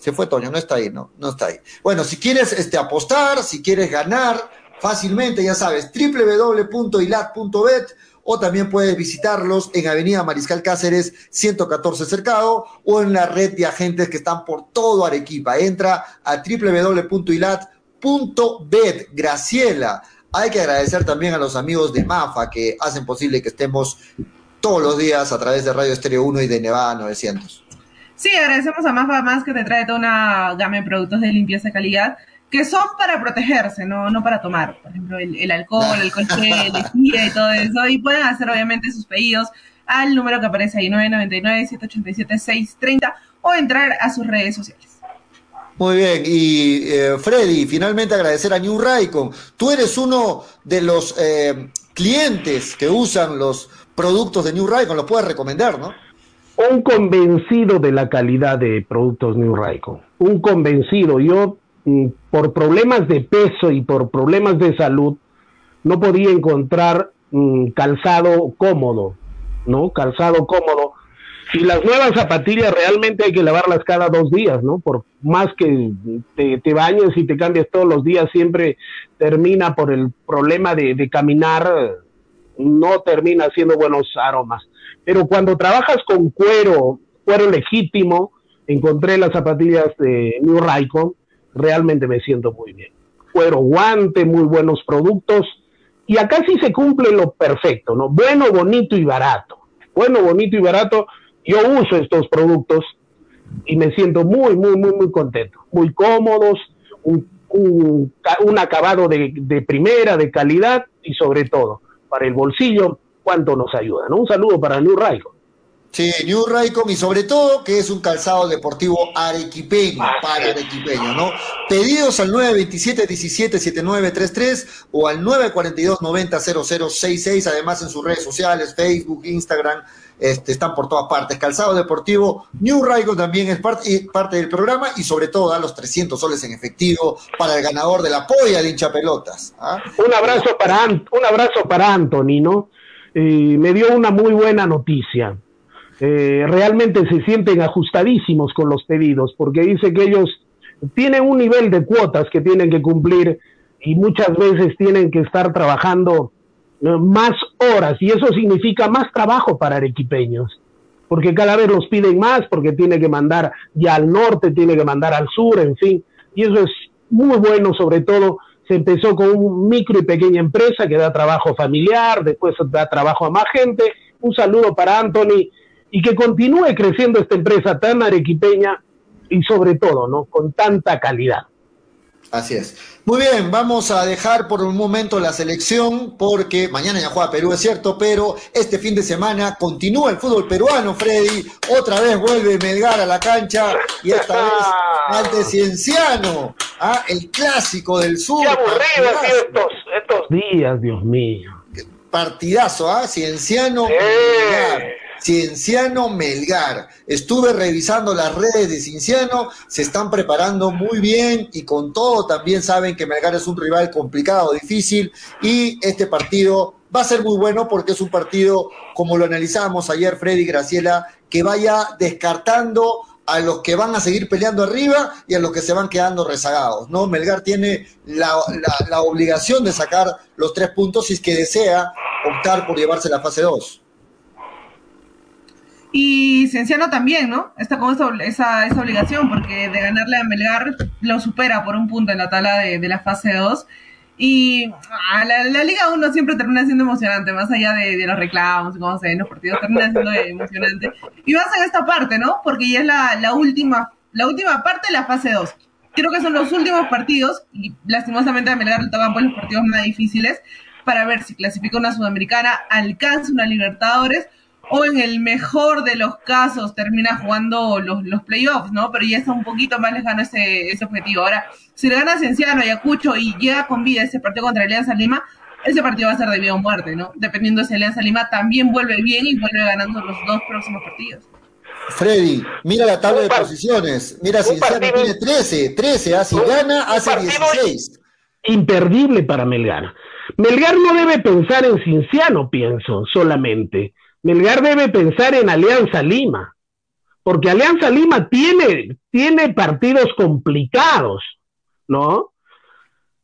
Se fue Toño, no está ahí, no, no está ahí. Bueno, si quieres este, apostar, si quieres ganar fácilmente, ya sabes, www.ilat.bet o también puedes visitarlos en Avenida Mariscal Cáceres 114 Cercado o en la red de agentes que están por todo Arequipa. Entra a www.ilat.bet. Graciela, hay que agradecer también a los amigos de MAFA que hacen posible que estemos todos los días a través de Radio Estéreo 1 y de Nevada 900. Sí, agradecemos a Mafa Más que te trae toda una gama de productos de limpieza de calidad que son para protegerse, no, no para tomar. Por ejemplo, el, alcohol, el gel, lejía [LAUGHS] y todo eso. Y pueden hacer obviamente sus pedidos al número que aparece ahí, 999-787-630 o entrar a sus redes sociales. Muy bien, y eh, Freddy, finalmente agradecer a New Raycon. Tú eres uno de los eh, clientes que usan los productos de New Raycon, los puedes recomendar, ¿no? Un convencido de la calidad de productos New Raycon, un convencido. Yo, mm, por problemas de peso y por problemas de salud, no podía encontrar mm, calzado cómodo, ¿no? Calzado cómodo. Y las nuevas zapatillas realmente hay que lavarlas cada dos días, ¿no? Por más que te, bañes y te cambies todos los días, siempre termina por el problema de, de caminar, no termina haciendo buenos aromas. Pero cuando trabajas con cuero, cuero legítimo, encontré las zapatillas de New Raycon, realmente me siento muy bien. Cuero guante, muy buenos productos. Y acá sí se cumple lo perfecto, ¿no? Bueno, bonito y barato. Bueno, bonito y barato. Yo uso estos productos y me siento muy, muy, muy, muy contento. Muy cómodos, un, un, acabado de, de primera, de calidad y sobre todo para el bolsillo cuánto nos ayuda. Un saludo para New Raycon. Sí, New Raycon y sobre todo que es un calzado deportivo arequipeño, para arequipeño, ¿no? Pedidos al 927-177933 o al 942-900066, además en sus redes sociales, Facebook, Instagram, este, están por todas partes. Calzado deportivo, New Raycon también es parte, parte del programa y sobre todo da los 300 soles en efectivo para el ganador de la polla de hinchapelotas. ¿ah? Un abrazo para un abrazo para Anthony, ¿no? Me dio una muy buena noticia. eh, realmente se sienten ajustadísimos con los pedidos, porque dice que ellos tienen un nivel de cuotas que tienen que cumplir y muchas veces tienen que estar trabajando más horas y eso significa más trabajo para arequipeños, porque cada vez los piden más, porque tiene que mandar ya al norte, tiene que mandar al sur, en fin, y eso es muy bueno, sobre todo se empezó con un micro y pequeña empresa que da trabajo familiar, después da trabajo a más gente. Un saludo para Anthony y que continúe creciendo esta empresa tan arequipeña y sobre todo, ¿no? Con tanta calidad. Así es. Muy bien, vamos a dejar por un momento la selección porque mañana ya juega Perú, es cierto, pero este fin de semana continúa el fútbol peruano, Freddy. Otra vez vuelve Melgar a la cancha y esta [LAUGHS] vez ante Cienciano, ¿ah? el clásico del sur. Qué aburrido estos, estos días, Dios mío. Partidazo, ¿ah? Cienciano. Cienciano Melgar. Estuve revisando las redes de Cienciano, se están preparando muy bien y con todo también saben que Melgar es un rival complicado, difícil y este partido va a ser muy bueno porque es un partido, como lo analizábamos ayer Freddy Graciela, que vaya descartando a los que van a seguir peleando arriba y a los que se van quedando rezagados, ¿no? Melgar tiene la, la obligación de sacar los tres puntos si es que desea optar por llevarse la fase 2. Y Cienciano también, ¿no? Está con esa, esa, obligación, porque de ganarle a Melgar lo supera por un punto en la tabla de, la fase 2. Y ah, la, Liga 1 siempre termina siendo emocionante, más allá de, los reclamos y cómo se ven los partidos, termina siendo emocionante. Y más en esta parte, ¿no? Porque ya es la, última, la última parte de la fase 2. Creo que son los últimos partidos, y lastimosamente a Melgar le tocan pues, los partidos más difíciles, para ver si clasifica una Sudamericana, alcanza una Libertadores o en el mejor de los casos termina jugando los, los playoffs, ¿no? Pero ya está un poquito más lejano ese, ese objetivo. Ahora, si le gana Cienciano, Ayacucho y llega con vida ese partido contra Alianza Lima, ese partido va a ser de vida o muerte, ¿no? Dependiendo si Alianza Lima también vuelve bien y vuelve ganando los dos próximos partidos. Freddy, mira la tabla de posiciones. Mira, Cienciano tiene 13, 13, así gana, hace 16. Imperdible para Melgar. Melgar no debe pensar en Cienciano, pienso, solamente Melgar debe pensar en Alianza Lima, porque Alianza Lima tiene, tiene partidos complicados, ¿no?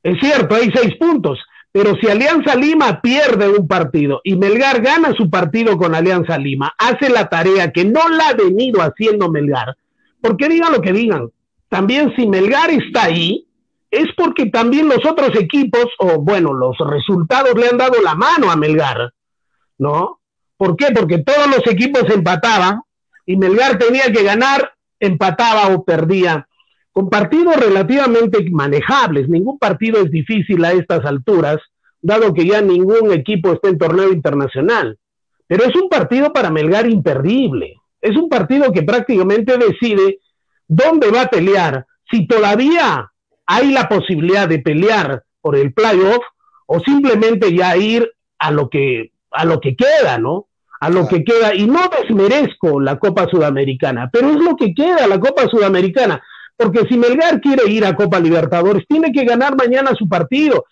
Es cierto, hay seis puntos, pero si Alianza Lima pierde un partido y Melgar gana su partido con Alianza Lima, hace la tarea que no la ha venido haciendo Melgar, porque digan lo que digan, también si Melgar está ahí, es porque también los otros equipos, o bueno, los resultados le han dado la mano a Melgar, ¿no? ¿Por qué? Porque todos los equipos empataban y Melgar tenía que ganar, empataba o perdía. Con partidos relativamente manejables, ningún partido es difícil a estas alturas, dado que ya ningún equipo está en torneo internacional. Pero es un partido para Melgar imperdible. Es un partido que prácticamente decide dónde va a pelear, si todavía hay la posibilidad de pelear por el playoff o simplemente ya ir a lo que a lo que queda, ¿no? A lo que queda, y no desmerezco la Copa Sudamericana, pero es lo que queda, la Copa Sudamericana, porque si Melgar quiere ir a Copa Libertadores, tiene que ganar mañana su partido,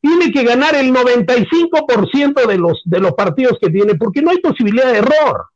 tiene que ganar el 95% de los, de los partidos que tiene, porque no hay posibilidad de error,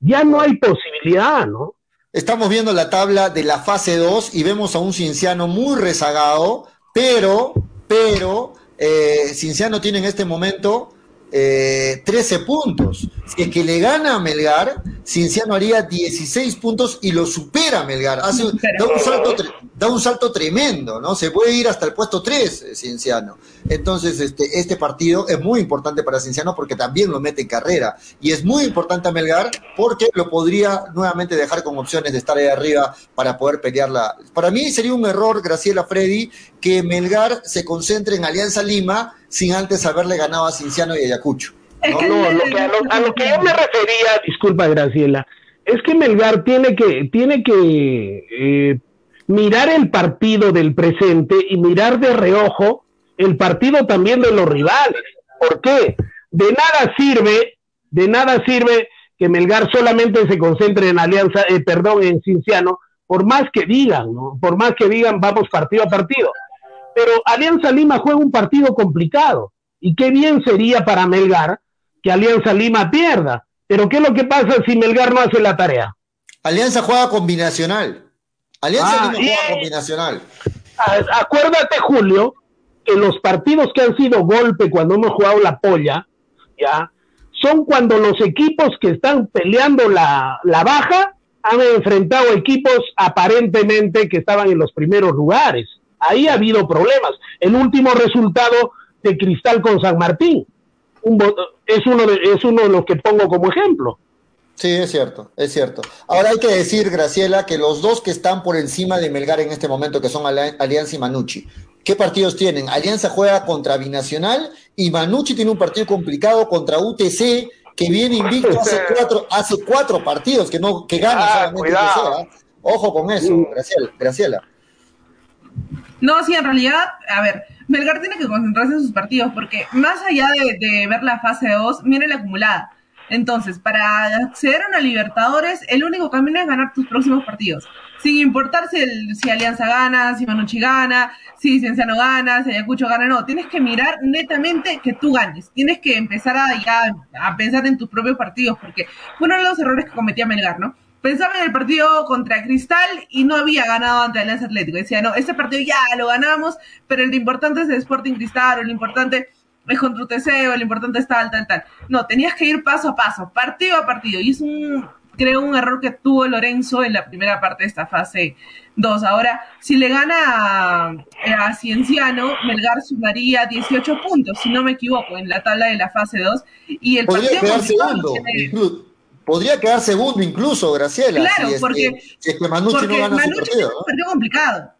ya no hay posibilidad, ¿no? Estamos viendo la tabla de la fase 2 y vemos a un Cinciano muy rezagado, pero, pero, eh, Cinciano tiene en este momento eh, 13 puntos. Si es que le gana a Melgar, Cinciano haría 16 puntos y lo supera Melgar. Hace, da, un salto, da un salto tremendo, ¿no? Se puede ir hasta el puesto 3, eh, Cinciano. Entonces, este, este partido es muy importante para Cinciano porque también lo mete en carrera. Y es muy importante a Melgar porque lo podría nuevamente dejar con opciones de estar ahí arriba para poder pelearla. Para mí sería un error, Graciela Freddy, que Melgar se concentre en Alianza Lima sin antes haberle ganado a Cinciano y Ayacucho. No, no, a, lo que, yo me refería, disculpa Graciela, es que Melgar tiene que, tiene que eh, mirar el partido del presente y mirar de reojo el partido también de los rivales. ¿Por qué? De nada sirve, de nada sirve que Melgar solamente se concentre en Alianza, eh, perdón, en Cinciano, por más que digan, ¿no? Por más que digan, vamos partido a partido pero Alianza Lima juega un partido complicado. Y qué bien sería para Melgar que Alianza Lima pierda, Pero ¿qué es lo que pasa si Melgar no hace la tarea? Alianza juega combinacional. Alianza ah, juega combinacional. Acuérdate, Julio, que los partidos que han sido golpe cuando hemos jugado la polla, ya, son cuando los equipos que están peleando la, la baja han enfrentado equipos aparentemente que estaban en los primeros lugares. Ahí ha habido problemas. El último resultado de Cristal con San Martín es, uno de, es uno de los que pongo como ejemplo. Sí, es cierto, es cierto. Ahora hay que decir, Graciela, que los dos que están por encima de Melgar en este momento, que son Alianza y Manucci, ¿qué partidos tienen? Alianza juega contra Binacional y Manucci tiene un partido complicado contra UTC, que viene invicto [LAUGHS] hace cuatro, hace cuatro partidos, que no que gana ah, solamente UTC. ¿ah? Ojo con eso, Graciela. Graciela. No, sí, en realidad, a ver, Melgar tiene que concentrarse en sus partidos, porque más allá de, ver la fase 2, viene la acumulada. Entonces, para acceder a una Libertadores, el único camino es ganar tus próximos partidos. Sin importar si, si Alianza gana, si Manucci gana, si Cienciano gana, si Ayacucho gana, no. Tienes que mirar netamente que tú ganes. Tienes que empezar a, a pensar en tus propios partidos, porque fue uno de los errores que cometía Melgar, ¿no? Pensaba en el partido contra Cristal y no había ganado ante Alianza Atlético. Decía, no, este partido ya lo ganamos, pero lo importante es el Sporting Cristal, o lo importante es contra UTC, o lo importante es tal, tal, tal. No, tenías que ir paso a paso, partido a partido. Y es un, creo, un error que tuvo Lorenzo en la primera parte de esta fase 2. Ahora, si le gana a, Cienciano, Melgar sumaría 18 puntos, si no me equivoco, en la tabla de la fase 2. Y el partido podría quedar segundo incluso, Graciela. Claro, si porque, es que, Manucci no gana su partido. Es un partido complicado.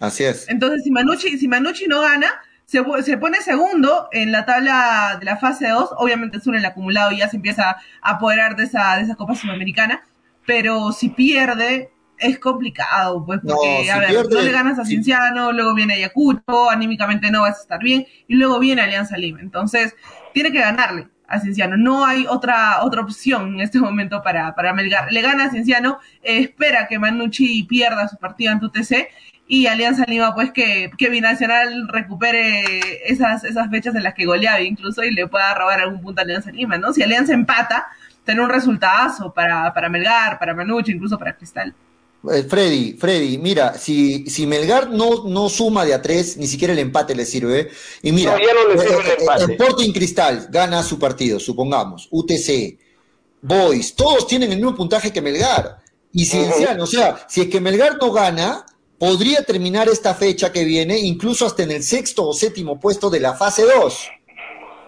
Así es. Entonces, si Manucci, si Manucci no gana, se, se, pone segundo en la tabla de la fase 2. Obviamente es en el acumulado y ya se empieza a apoderar de esa, de esa Copa Sudamericana. Pero si pierde, es complicado, pues, porque, a ver, no le ganas a Cienciano, luego viene Ayacucho, anímicamente no vas a estar bien, y luego viene Alianza Lima. Entonces, tiene que ganarle a Cienciano. No hay otra, otra opción en este momento para, para Melgar. Le gana a Cienciano, espera que Manucci pierda su partido ante UTC y Alianza Lima, pues que, que Binacional recupere esas, esas fechas en las que goleaba incluso y le pueda robar algún punto a Alianza Lima, ¿no? Si Alianza empata, tener un resultado para, para Melgar, para Manucci, incluso para Cristal. Eh, Freddy, Freddy, mira, si, si Melgar no, no suma de a tres, ni siquiera el empate le sirve. Y mira, el, eh, eh, Sporting Cristal gana su partido, supongamos, UTC, Boys, todos tienen el mismo puntaje que Melgar. Y si, o sea, si es que Melgar no gana, podría terminar esta fecha que viene incluso hasta en el sexto o séptimo puesto de la fase 2,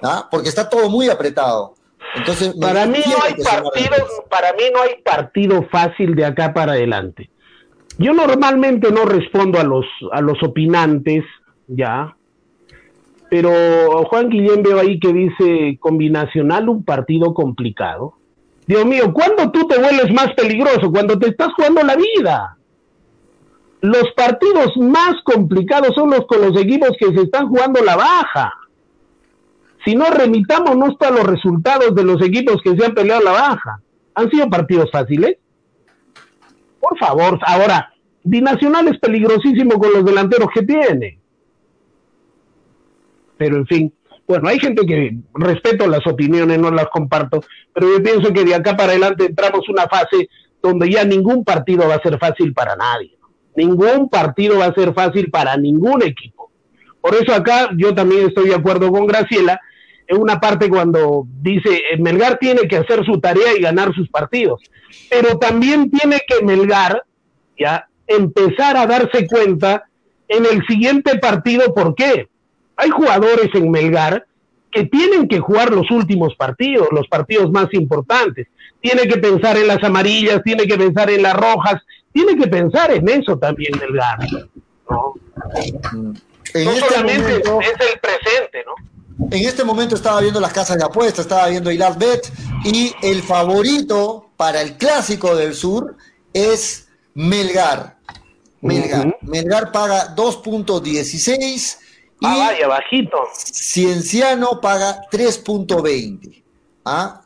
¿ah? porque está todo muy apretado. Entonces, para mí no hay partido, para mí no hay partido fácil de acá para adelante. Yo normalmente no respondo a los a los opinantes, ya. Pero Juan Guillén veo ahí que dice combinacional un partido complicado. Dios mío, ¿cuándo tú te vuelves más peligroso? Cuando te estás jugando la vida. Los partidos más complicados son los con los equipos que se están jugando la baja. Si no remitámonos a los resultados de los equipos que se han peleado la baja. ¿Han sido partidos fáciles? Por favor, ahora, Binacional es peligrosísimo con los delanteros que tiene. Pero en fin, bueno, hay gente que respeto las opiniones, no las comparto, pero yo pienso que de acá para adelante entramos una fase donde ya ningún partido va a ser fácil para nadie. Ningún partido va a ser fácil para ningún equipo. Por eso acá yo también estoy de acuerdo con Graciela en una parte cuando dice eh, Melgar tiene que hacer su tarea y ganar sus partidos, pero también tiene que Melgar ya empezar a darse cuenta en el siguiente partido por qué. Hay jugadores en Melgar que tienen que jugar los últimos partidos, los partidos más importantes. Tiene que pensar en las amarillas, tiene que pensar en las rojas, tiene que pensar en eso también Melgar. ¿no? no este solamente es el presente, ¿no? En este momento estaba viendo las casas de apuestas, estaba viendo Hilar Bet y el favorito para el clásico del sur es Melgar. Melgar. Melgar paga 2.16 y ah, vaya, bajito. Cienciano paga 3.20. ¿Ah?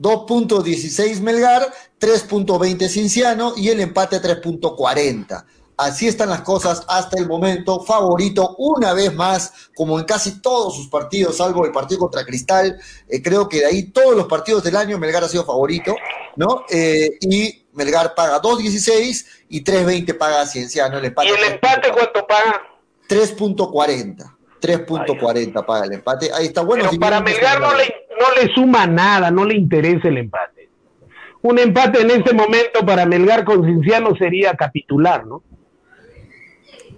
2.16 Melgar, 3.20 Cienciano y el empate 3.40. Así están las cosas hasta el momento. Favorito una vez más, como en casi todos sus partidos, salvo el partido contra Cristal. Eh, creo que de ahí todos los partidos del año Melgar ha sido favorito, ¿no? Eh, y Melgar paga 2.16 y 3.20 paga Cienciano. El empate ¿Y el empate cuánto paga? 3.40. 3.40 paga el empate. Ahí está bueno. Pero para Melgar no le, no le suma nada, no le interesa el empate. Un empate en este momento para Melgar con Cienciano sería capitular, ¿no?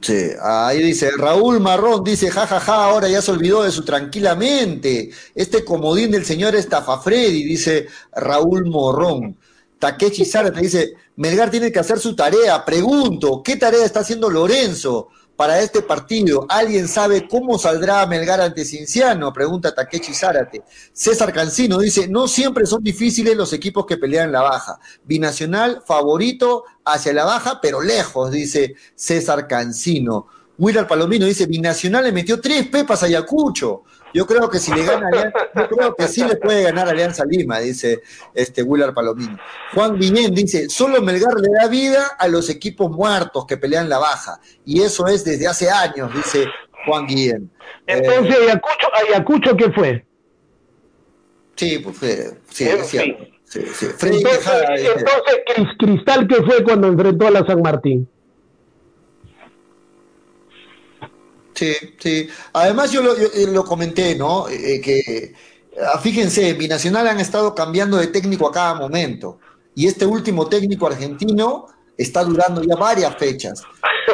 Sí, ahí dice Raúl Marrón, dice, jajaja, ja, ja, ahora ya se olvidó de su tranquilamente. Este comodín del señor Estafa Freddy, dice Raúl Morrón. Takechi Sara te dice, Melgar tiene que hacer su tarea. Pregunto, ¿qué tarea está haciendo Lorenzo? Para este partido. ¿Alguien sabe cómo saldrá Melgar ante Cinciano? Pregunta Takechi Zárate. César Cancino dice, no siempre son difíciles los equipos que pelean la baja. Binacional favorito hacia la baja, pero lejos, dice César Cancino. Willard Palomino dice, Binacional le metió tres pepas a Ayacucho. Yo creo que si le gana yo creo que sí le puede ganar Alianza Lima, dice este Willard Palomino. Juan Guillén dice, solo Melgar le da vida a los equipos muertos que pelean la baja. Y eso es desde hace años, dice Juan Guillén. Entonces, eh, ¿Ayacucho, Ayacucho qué fue? Sí, pues fue, sí, entonces, entonces, Cristal, ¿qué fue cuando enfrentó a la San Martín? Sí, sí. Además yo lo, lo comenté, ¿no? Eh, que ah, fíjense, Binacional han estado cambiando de técnico a cada momento. Y este último técnico argentino está durando ya varias fechas.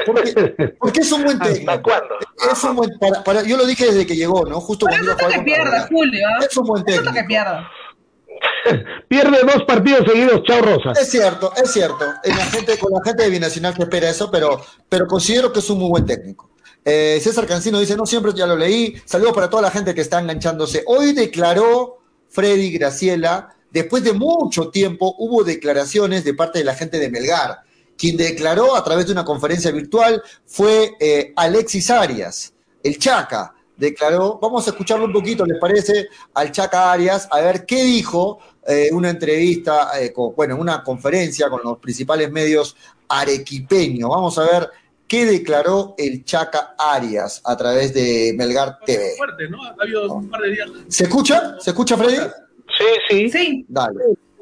Porque, es un buen [LAUGHS] técnico. ¿Hasta cuándo? Es un buen, para, yo lo dije desde que llegó, ¿no? Justo cuando iba a que pierda, Julio. Es un buen técnico. que pierda. [LAUGHS] Pierde dos partidos seguidos, chao Rosa. Es cierto, es cierto. la gente, con la gente de Binacional que espera eso, pero, pero considero que es un muy buen técnico. Eh, César Cancino dice, no siempre ya lo leí. Saludos para toda la gente que está enganchándose. Hoy declaró Freddy Graciela, después de mucho tiempo hubo declaraciones de parte de la gente de Melgar. Quien declaró a través de una conferencia virtual fue eh, Alexis Arias, el Chaca. Declaró, vamos a escucharlo un poquito, ¿les parece? Al Chaca Arias, a ver qué dijo eh, una entrevista, bueno, una conferencia con los principales medios arequipeños. Vamos a ver ¿Qué declaró el Chaca Arias a través de Melgar TV? Fuerte, ¿no? Ha habido un par de días. ¿Se escucha? ¿Se escucha, Freddy? Sí, sí. Sí. Dale.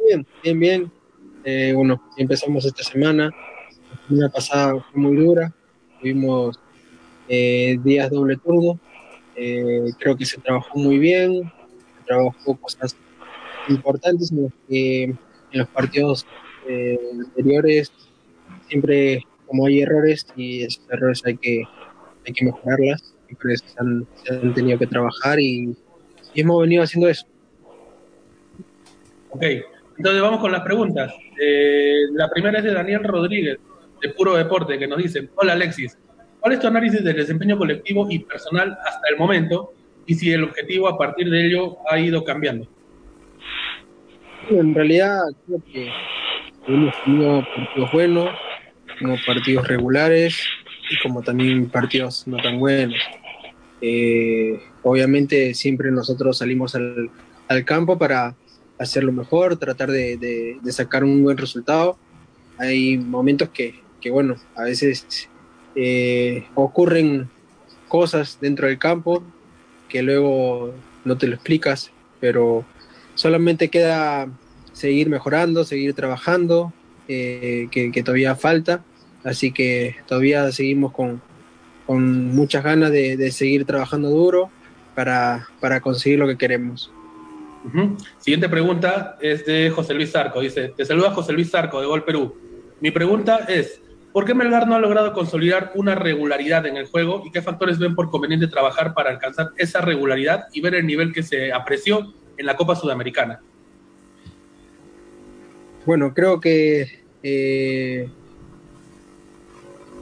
Bien, bien, bien. Eh, bueno, empezamos esta semana. La semana pasada fue muy dura. Tuvimos eh, días doble turno. Eh, creo que se trabajó muy bien. Se trabajó cosas importantes en los, en los partidos anteriores. Siempre como hay errores y esos errores hay que, hay que mejorarlas, y se han, se han tenido que trabajar y, hemos venido haciendo eso. Ok, entonces vamos con las preguntas. Eh, la primera es de Daniel Rodríguez, de Puro Deporte, que nos dice, hola Alexis, ¿cuál es tu análisis del desempeño colectivo y personal hasta el momento y si el objetivo a partir de ello ha ido cambiando? en realidad creo que hemos tenido partidos buenos, como partidos regulares y como también partidos no tan buenos. Eh, obviamente siempre nosotros salimos al, al, campo para hacerlo mejor, tratar de, sacar un buen resultado. Hay momentos que, que bueno, a veces eh, ocurren cosas dentro del campo que luego no te lo explicas, pero solamente queda seguir mejorando, seguir trabajando, eh, que, todavía falta Así que todavía seguimos con, muchas ganas de, seguir trabajando duro para, conseguir lo que queremos. Siguiente pregunta es de José Luis Zarco. Dice, te saluda José Luis Zarco de Gol Perú. Mi pregunta es, ¿por qué Melgar no ha logrado consolidar una regularidad en el juego y qué factores ven por conveniente trabajar para alcanzar esa regularidad y ver el nivel que se apreció en la Copa Sudamericana? Bueno, creo que eh,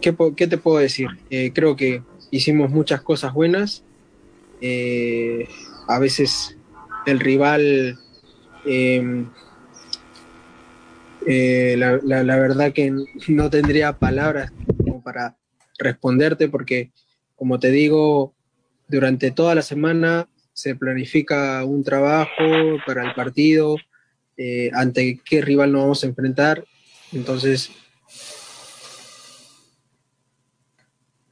¿qué, te puedo decir? Eh, creo que hicimos muchas cosas buenas. Eh, a veces el rival, em, eh, la, verdad que no tendría palabras como para responderte porque, como te digo, durante toda la semana se planifica un trabajo para el partido, ante qué rival nos vamos a enfrentar. Entonces,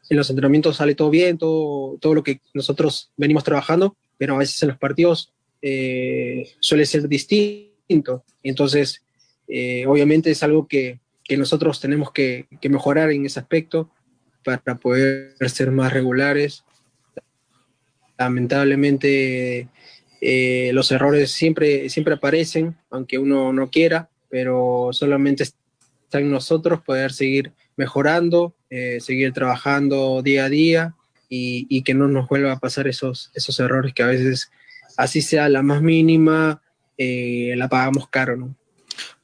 en los entrenamientos sale todo bien, todo, todo lo que nosotros venimos trabajando, pero a veces en los partidos eh, suele ser distinto. Entonces, eh, obviamente es algo que, que nosotros tenemos que, mejorar en ese aspecto para poder ser más regulares. Lamentablemente, eh, los errores siempre, siempre aparecen, aunque uno no quiera, pero solamente está en nosotros poder seguir mejorando, eh, seguir trabajando día a día y, que no nos vuelva a pasar esos, esos errores que a veces, así sea la más mínima, eh, la pagamos caro, ¿no?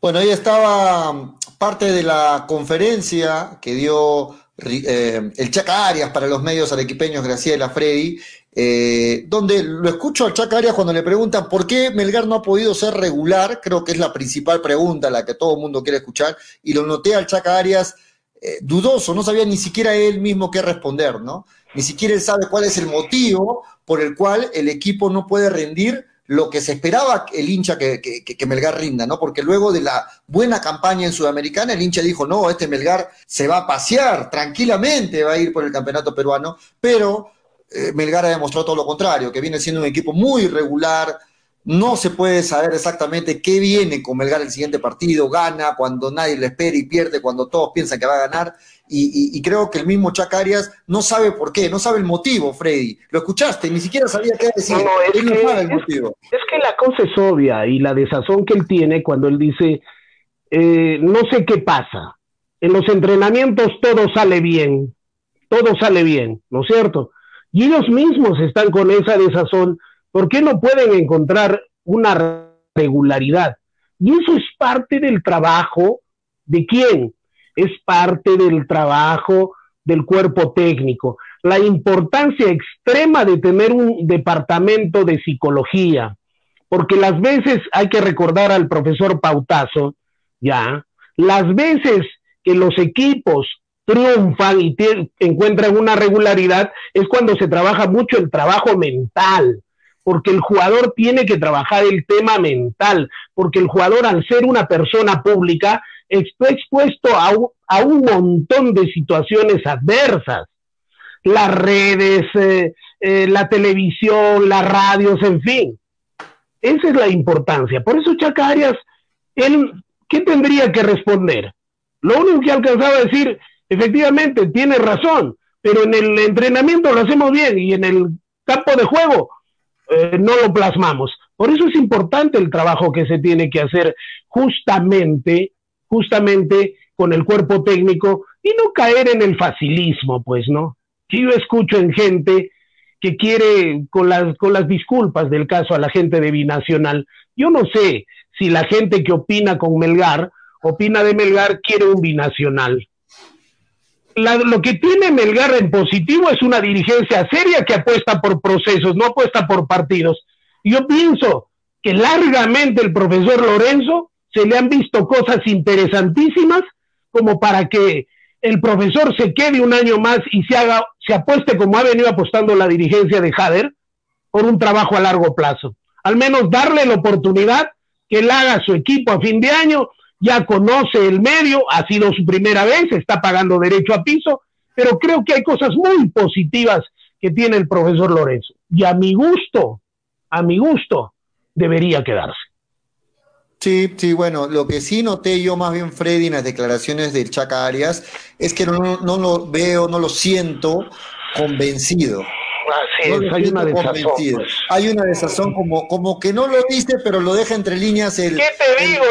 Bueno, ahí estaba parte de la conferencia que dio el Chaca Arias para los medios arequipeños, Graciela Freddy, eh, donde lo escucho al Chaca Arias cuando le preguntan por qué Melgar no ha podido ser regular, creo que es la principal pregunta, la que todo el mundo quiere escuchar, y lo noté al Chaca Arias eh, dudoso, no sabía ni siquiera él mismo qué responder, ¿no? Ni siquiera él sabe cuál es el motivo por el cual el equipo no puede rendir lo que se esperaba el hincha que, que, Melgar rinda, ¿no? Porque luego de la buena campaña en Sudamericana, el hincha dijo, no, este Melgar se va a pasear tranquilamente, va a ir por el campeonato peruano, pero eh, Melgar ha demostrado todo lo contrario, que viene siendo un equipo muy regular, no se puede saber exactamente qué viene con Melgar el siguiente partido, gana cuando nadie le espera y pierde cuando todos piensan que va a ganar. Y, creo que el mismo Chacarias no sabe por qué, no sabe el motivo, Freddy. Lo escuchaste, ni siquiera sabía qué decir. No, es, él no sabe el motivo. Es que la cosa es obvia y la desazón que él tiene cuando él dice, eh, no sé qué pasa. En los entrenamientos todo sale bien, todo sale bien, ¿no es cierto? Y ellos mismos están con esa desazón ¿Por qué no pueden encontrar una regularidad? Y eso es parte del trabajo de quién? Es parte del trabajo del cuerpo técnico. La importancia extrema de tener un departamento de psicología, porque las veces hay que recordar al profesor Pautazo, ya, las veces que los equipos triunfan y encuentran una regularidad es cuando se trabaja mucho el trabajo mental, porque el jugador tiene que trabajar el tema mental, porque el jugador al ser una persona pública está expuesto a un, montón de situaciones adversas. Las redes, eh, eh, la televisión, las radios, en fin. Esa es la importancia. Por eso Chacarias, él, ¿qué tendría que responder? Lo único que alcanzaba a decir, efectivamente, tiene razón, pero en el entrenamiento lo hacemos bien y en el campo de juego eh, no lo plasmamos. Por eso es importante el trabajo que se tiene que hacer justamente, justamente con el cuerpo técnico y no caer en el facilismo, pues, ¿no? Si yo escucho en gente que quiere, con las, con las disculpas del caso a la gente de Binacional, yo no sé si la gente que opina con Melgar, opina de Melgar, quiere un binacional lo que tiene Melgar en positivo es una dirigencia seria que apuesta por procesos, no apuesta por partidos. Yo pienso que largamente el profesor Lorenzo se le han visto cosas interesantísimas como para que el profesor se quede un año más y se haga, se apueste como ha venido apostando la dirigencia de Jader por un trabajo a largo plazo. Al menos darle la oportunidad que él haga su equipo a fin de año ya conoce el medio, ha sido su primera vez, está pagando derecho a piso, pero creo que hay cosas muy positivas que tiene el profesor Lorenzo. Y a mi gusto, a mi gusto, debería quedarse. Sí, sí, bueno, lo que sí noté yo más bien, Freddy, en las declaraciones del Chaca Arias, es que no, no lo veo, no lo siento convencido hay una desazón. Pues. Hay una desazón como, como que no lo dice, pero lo deja entre líneas el. ¿Qué te digo?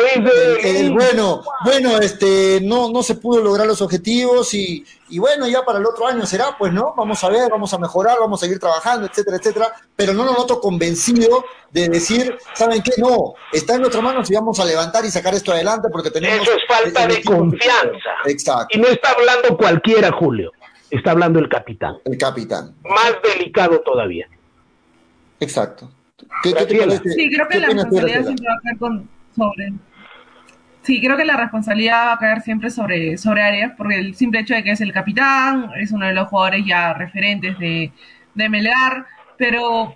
El, bueno, bueno, este, no, no se pudo lograr los objetivos y, y bueno, ya para el otro año será, pues, ¿no? Vamos a ver, vamos a mejorar, vamos a seguir trabajando, etcétera, etcétera. Pero no lo noto convencido de decir, ¿saben qué? No, está en nuestras manos y vamos a levantar y sacar esto adelante porque tenemos. Eso es falta de confianza. Exacto. Y no está hablando cualquiera, Julio. Está hablando el capitán. El capitán. Más delicado todavía. Exacto. ¿Qué, sí, creo que la responsabilidad siempre va a caer sobre. Sí, creo que la responsabilidad va a caer siempre sobre, sobre Arias, porque el simple hecho de que es el capitán, es uno de los jugadores ya referentes de, de Melgar, pero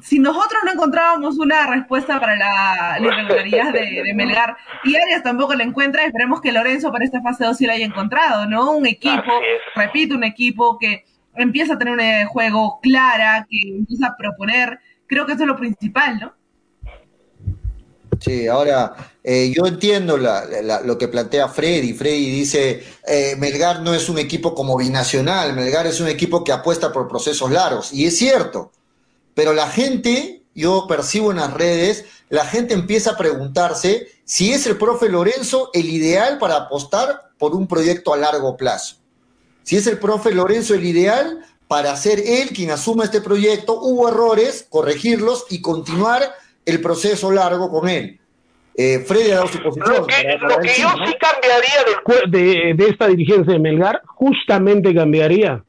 si nosotros no encontrábamos una respuesta para la, irregularidad de, Melgar y Arias tampoco la encuentra, esperemos que Lorenzo para esta fase 2 sí la haya encontrado, ¿no? Un equipo, repito, un equipo que empieza a tener un juego clara, que empieza a proponer, creo que eso es lo principal, ¿no? Sí, ahora eh, yo entiendo lo que plantea Freddy. Freddy dice, eh, Melgar no es un equipo como binacional, Melgar es un equipo que apuesta por procesos largos. Y es cierto, pero la gente, yo percibo en las redes, la gente empieza a preguntarse si es el profe Lorenzo el ideal para apostar por un proyecto a largo plazo. Si es el profe Lorenzo el ideal para ser él quien asuma este proyecto, hubo errores, corregirlos y continuar el proceso largo con él. Eh, Freddy ha dado su posición. Lo que, yo sí cambiaría de, de, esta dirigencia de Melgar, justamente cambiaría,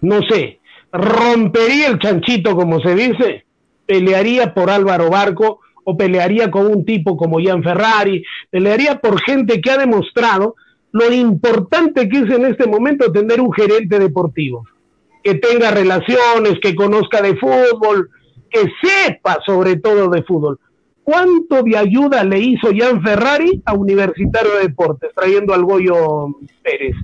no sé, rompería el chanchito, como se dice, pelearía por Álvaro Barco o pelearía con un tipo como Ian Ferrari, pelearía por gente que ha demostrado lo importante que es en este momento tener un gerente deportivo, que tenga relaciones, que conozca de fútbol, que sepa sobre todo de fútbol. ¿Cuánto de ayuda le hizo Jan Ferrari a Universitario de Deportes, trayendo al Goyo Pérez?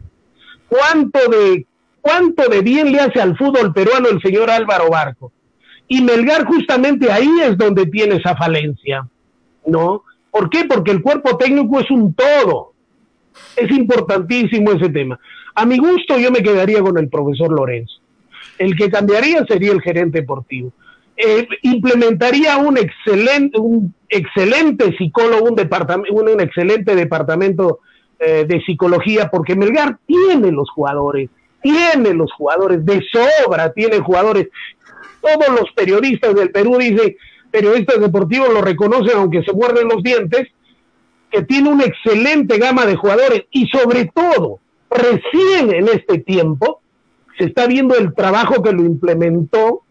¿Cuánto de, ¿Cuánto de bien le hace al fútbol peruano el señor Álvaro Barco? Y Melgar justamente ahí es donde tiene esa falencia, ¿no? ¿Por qué? Porque el cuerpo técnico es un todo. Es importantísimo ese tema. A mi gusto yo me quedaría con el profesor Lorenzo. El que cambiaría sería el gerente deportivo. Eh, implementaría un excelente, un excelente psicólogo, un, departamento, un, excelente departamento eh, de psicología, porque Melgar tiene los jugadores, tiene los jugadores, de sobra tiene jugadores. Todos los periodistas del Perú dicen, periodistas deportivos lo reconocen aunque se muerden los dientes, que tiene una excelente gama de jugadores y sobre todo, recién en este tiempo, se está viendo el trabajo que lo implementó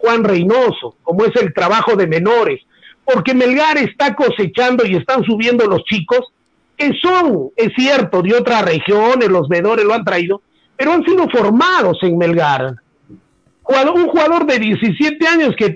Juan Reynoso, como es el trabajo de menores, porque Melgar está cosechando y están subiendo los chicos que son, es cierto, de otras regiones, los vedores lo han traído, pero han sido formados en Melgar. Un jugador de 17 años que,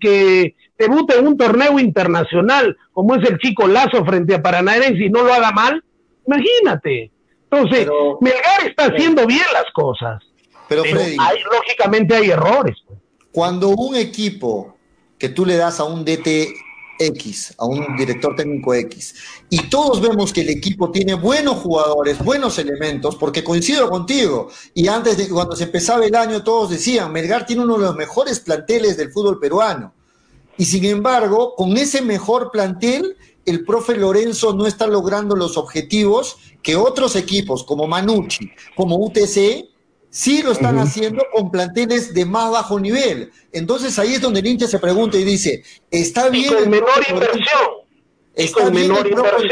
que debuta en un torneo internacional, como es el chico Lazo frente a Paranaense y no lo haga mal, imagínate. Entonces, Melgar está haciendo bien las cosas. Pero, lógicamente hay errores. Pues. Cuando un equipo que tú le das a un DT X, a un director técnico X, y todos vemos que el equipo tiene buenos jugadores, buenos elementos, porque coincido contigo, y antes de cuando se empezaba el año todos decían, Melgar tiene uno de los mejores planteles del fútbol peruano. Y sin embargo, con ese mejor plantel, el profe Lorenzo no está logrando los objetivos que otros equipos como Manucci, como UTC, sí lo están haciendo con planteles de más bajo nivel. Entonces ahí es donde el hincha se pregunta y dice, está bien... con menor inversión. Está bien, el profe,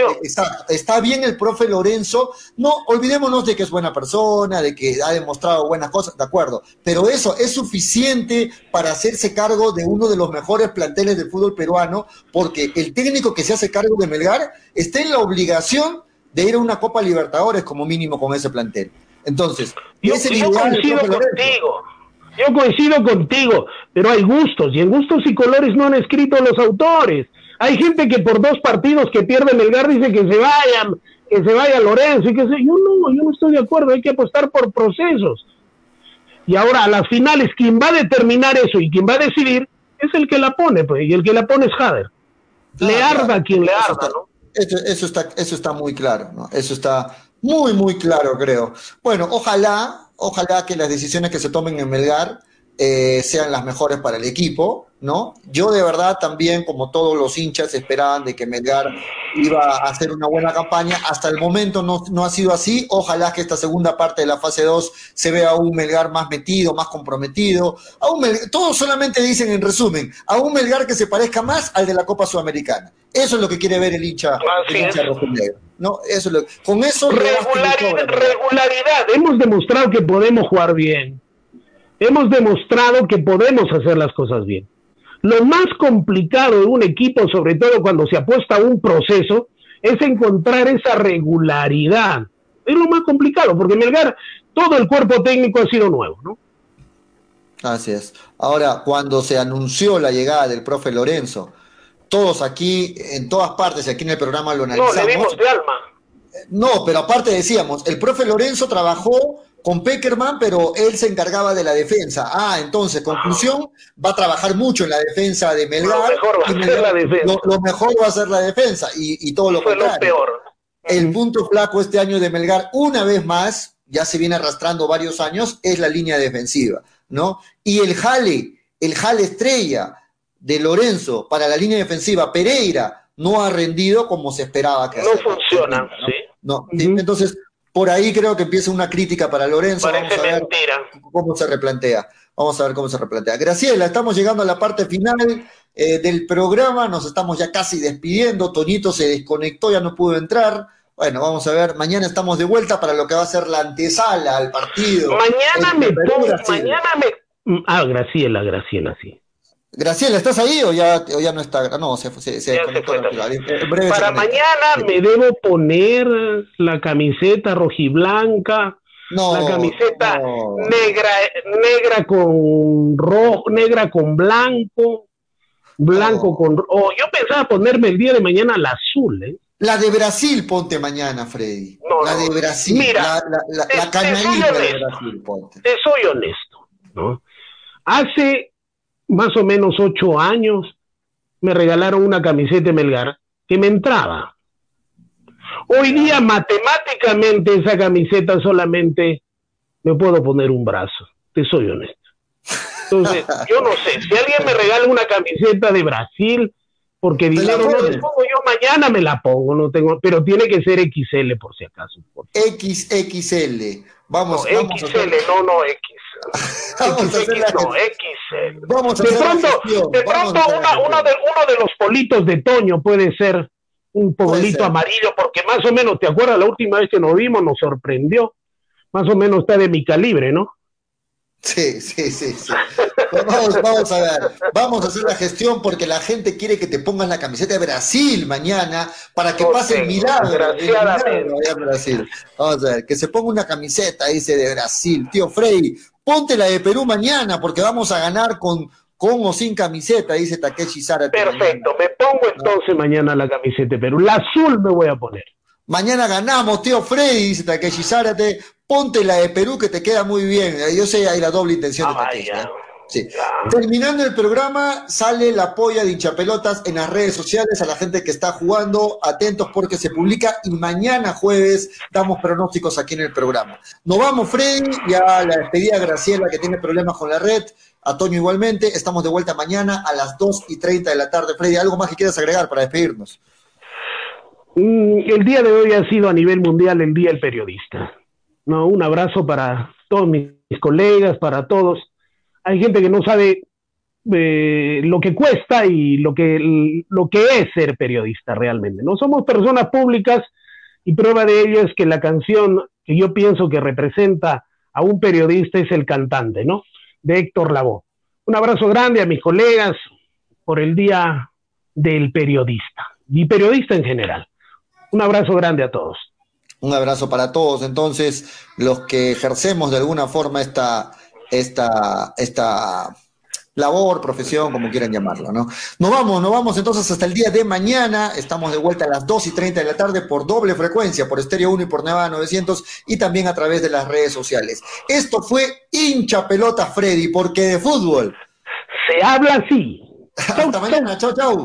está, bien el profe Lorenzo. No, olvidémonos de que es buena persona, de que ha demostrado buenas cosas, de acuerdo. Pero eso es suficiente para hacerse cargo de uno de los mejores planteles del fútbol peruano, porque el técnico que se hace cargo de Melgar está en la obligación de ir a una Copa Libertadores como mínimo con ese plantel. Entonces, yo, coincido contigo. Yo coincido contigo, pero hay gustos y en gustos y colores no han escrito los autores. Hay gente que por dos partidos que pierden el gar dice que se vayan, que se vaya Lorenzo y que se... Yo no, yo no estoy de acuerdo, hay que apostar por procesos. Y ahora a las finales, quien va a determinar eso y quien va a decidir es el que la pone, pues, y el que la pone es Jader. le arda a quien le arda, ¿no? Eso, está, eso está muy claro, ¿no? Eso está muy, muy claro, creo. Bueno, ojalá, ojalá que las decisiones que se tomen en Melgar eh, sean las mejores para el equipo, ¿no? Yo de verdad también, como todos los hinchas, esperaban de que Melgar iba a hacer una buena campaña. Hasta el momento no, no ha sido así. Ojalá que esta segunda parte de la fase 2 se vea a un Melgar más metido, más comprometido. A un todos solamente dicen en resumen, a un Melgar que se parezca más al de la Copa Sudamericana. Eso es lo que quiere ver el hincha, el hincha. ¿no? Eso con eso regularidad, regularidad. Hemos demostrado que podemos jugar bien hemos demostrado que podemos hacer las cosas bien. Lo más complicado de un equipo, sobre todo cuando se apuesta a un proceso, es encontrar esa regularidad. Es lo más complicado, porque Melgar, todo el cuerpo técnico ha sido nuevo, ¿no? Así es. Ahora, cuando se anunció la llegada del profe Lorenzo, todos aquí, en todas partes, aquí en el programa lo analizamos. No, le dimos de alma. No, pero aparte decíamos, el profe Lorenzo trabajó con Peckerman, pero él se encargaba de la defensa. Ah, entonces, conclusión, va a trabajar mucho en la defensa de Melgar. Lo mejor va a ser la defensa. Lo, mejor va a ser la defensa y, todo lo Fue contrario. Lo peor. El punto flaco este año de Melgar, una vez más, ya se viene arrastrando varios años, es la línea defensiva, ¿no? Y el jale, el jale estrella de Lorenzo para la línea defensiva, Pereira, no ha rendido como se esperaba que No funciona, ¿sí? No, entonces por ahí creo que empieza una crítica para Lorenzo. Parece Vamos a ver mentira. cómo se replantea. Vamos a ver cómo se replantea. Graciela, estamos llegando a la parte final eh, del programa, nos estamos ya casi despidiendo. Toñito se desconectó, ya no pudo entrar. Bueno, vamos a ver, mañana estamos de vuelta para lo que va a ser la antesala al partido. Mañana me Perú y pongo, mañana me... Ah, Graciela, Graciela, sí. Graciela, ¿estás ahí o ya, o ya no está? No, se, se, se fue breve Para mañana me debo poner la camiseta rojiblanca, No, la camiseta no. negra, negra con rojo, negra con blanco, blanco No. con oh, yo pensaba ponerme el día de mañana la azul, ¿eh? La de Brasil, ponte mañana, Freddy. No, la de Brasil. Mira, la, la, la, te- la te soy de honesto. Brasil, ponte. Te soy honesto, ¿no? Hace más o menos ocho años me regalaron una camiseta de Melgar que me entraba. Hoy día matemáticamente esa camiseta solamente me puedo poner un brazo, te soy honesto. Entonces, [LAUGHS] yo no sé, si alguien me regala una camiseta de Brasil, porque dinero no les pongo, yo mañana me la pongo, no tengo, pero tiene que ser XL por si acaso. por. XXL. Vamos, No, vamos a XL, hacer, no, no, X. [LAUGHS] vamos a hacer la, XX, no, XL. vamos a De pronto, de pronto a una, uno, de, uno de los politos de Toño puede ser un polito amarillo, porque más o menos, ¿te acuerdas la última vez que nos vimos? Nos sorprendió. Más o menos está de mi calibre, ¿no? Sí, sí, sí, sí. Pues Vamos, vamos a ver, vamos a hacer la gestión porque la gente quiere que te pongas la camiseta de Brasil mañana para que pase el milagro, el en Brasil. Vamos a ver, que se ponga una camiseta, dice, de Brasil. Tío Frey, ponte la de Perú mañana porque vamos a ganar con, con o sin camiseta, dice Takeshi Zárate. Perfecto, me pongo entonces mañana la camiseta de Perú. La azul me voy a poner. Mañana ganamos, tío Freddy, dice Takeshi Zárate. Ponte la de Perú que te queda muy bien. Yo sé, hay la doble intención de Ah, Takeshi. vaya. ¿eh? Sí. Terminando el programa, sale la polla de hinchapelotas en las redes sociales a la gente que está jugando. Atentos porque se publica y mañana jueves damos pronósticos aquí en el programa. Nos vamos, Freddy. Ya la despedida a Graciela que tiene problemas con la red. A Toño igualmente. Estamos de vuelta mañana a las 2 y 30 de la tarde. Freddy, ¿algo más que quieras agregar para despedirnos? Mm, El día de hoy ha sido a nivel mundial el Día del Periodista. No, un abrazo para todos mis colegas, para todos. Hay gente que no sabe eh, lo que cuesta y lo que, lo que es ser periodista realmente. No somos personas públicas y prueba de ello es que la canción que yo pienso que representa a un periodista es El Cantante, ¿no? De Héctor Lavoe. Un abrazo grande a mis colegas por el Día del Periodista y periodista en general. Un abrazo grande a todos. Un abrazo para todos, entonces, los que ejercemos de alguna forma esta, esta, esta labor, profesión, como quieran llamarlo, ¿no? Nos vamos, nos vamos entonces hasta el día de mañana. Estamos de vuelta a las 2 y 30 de la tarde por doble frecuencia, por Estéreo 1 y por Nevada 900 y también a través de las redes sociales. Esto fue hincha pelota Freddy, porque de fútbol. Se habla así. [LAUGHS] Hasta mañana, chau, chau.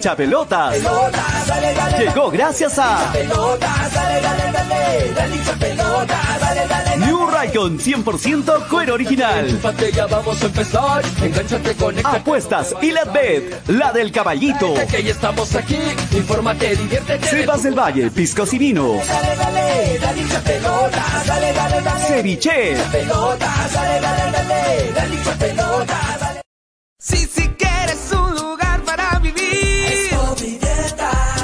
Hincha pelotas. Llegó gracias a. New Raycon con 100% cuero original. Apuestas y la bet, la del caballito. Estamos. Sebas del Valle, piscos y vino. Dale,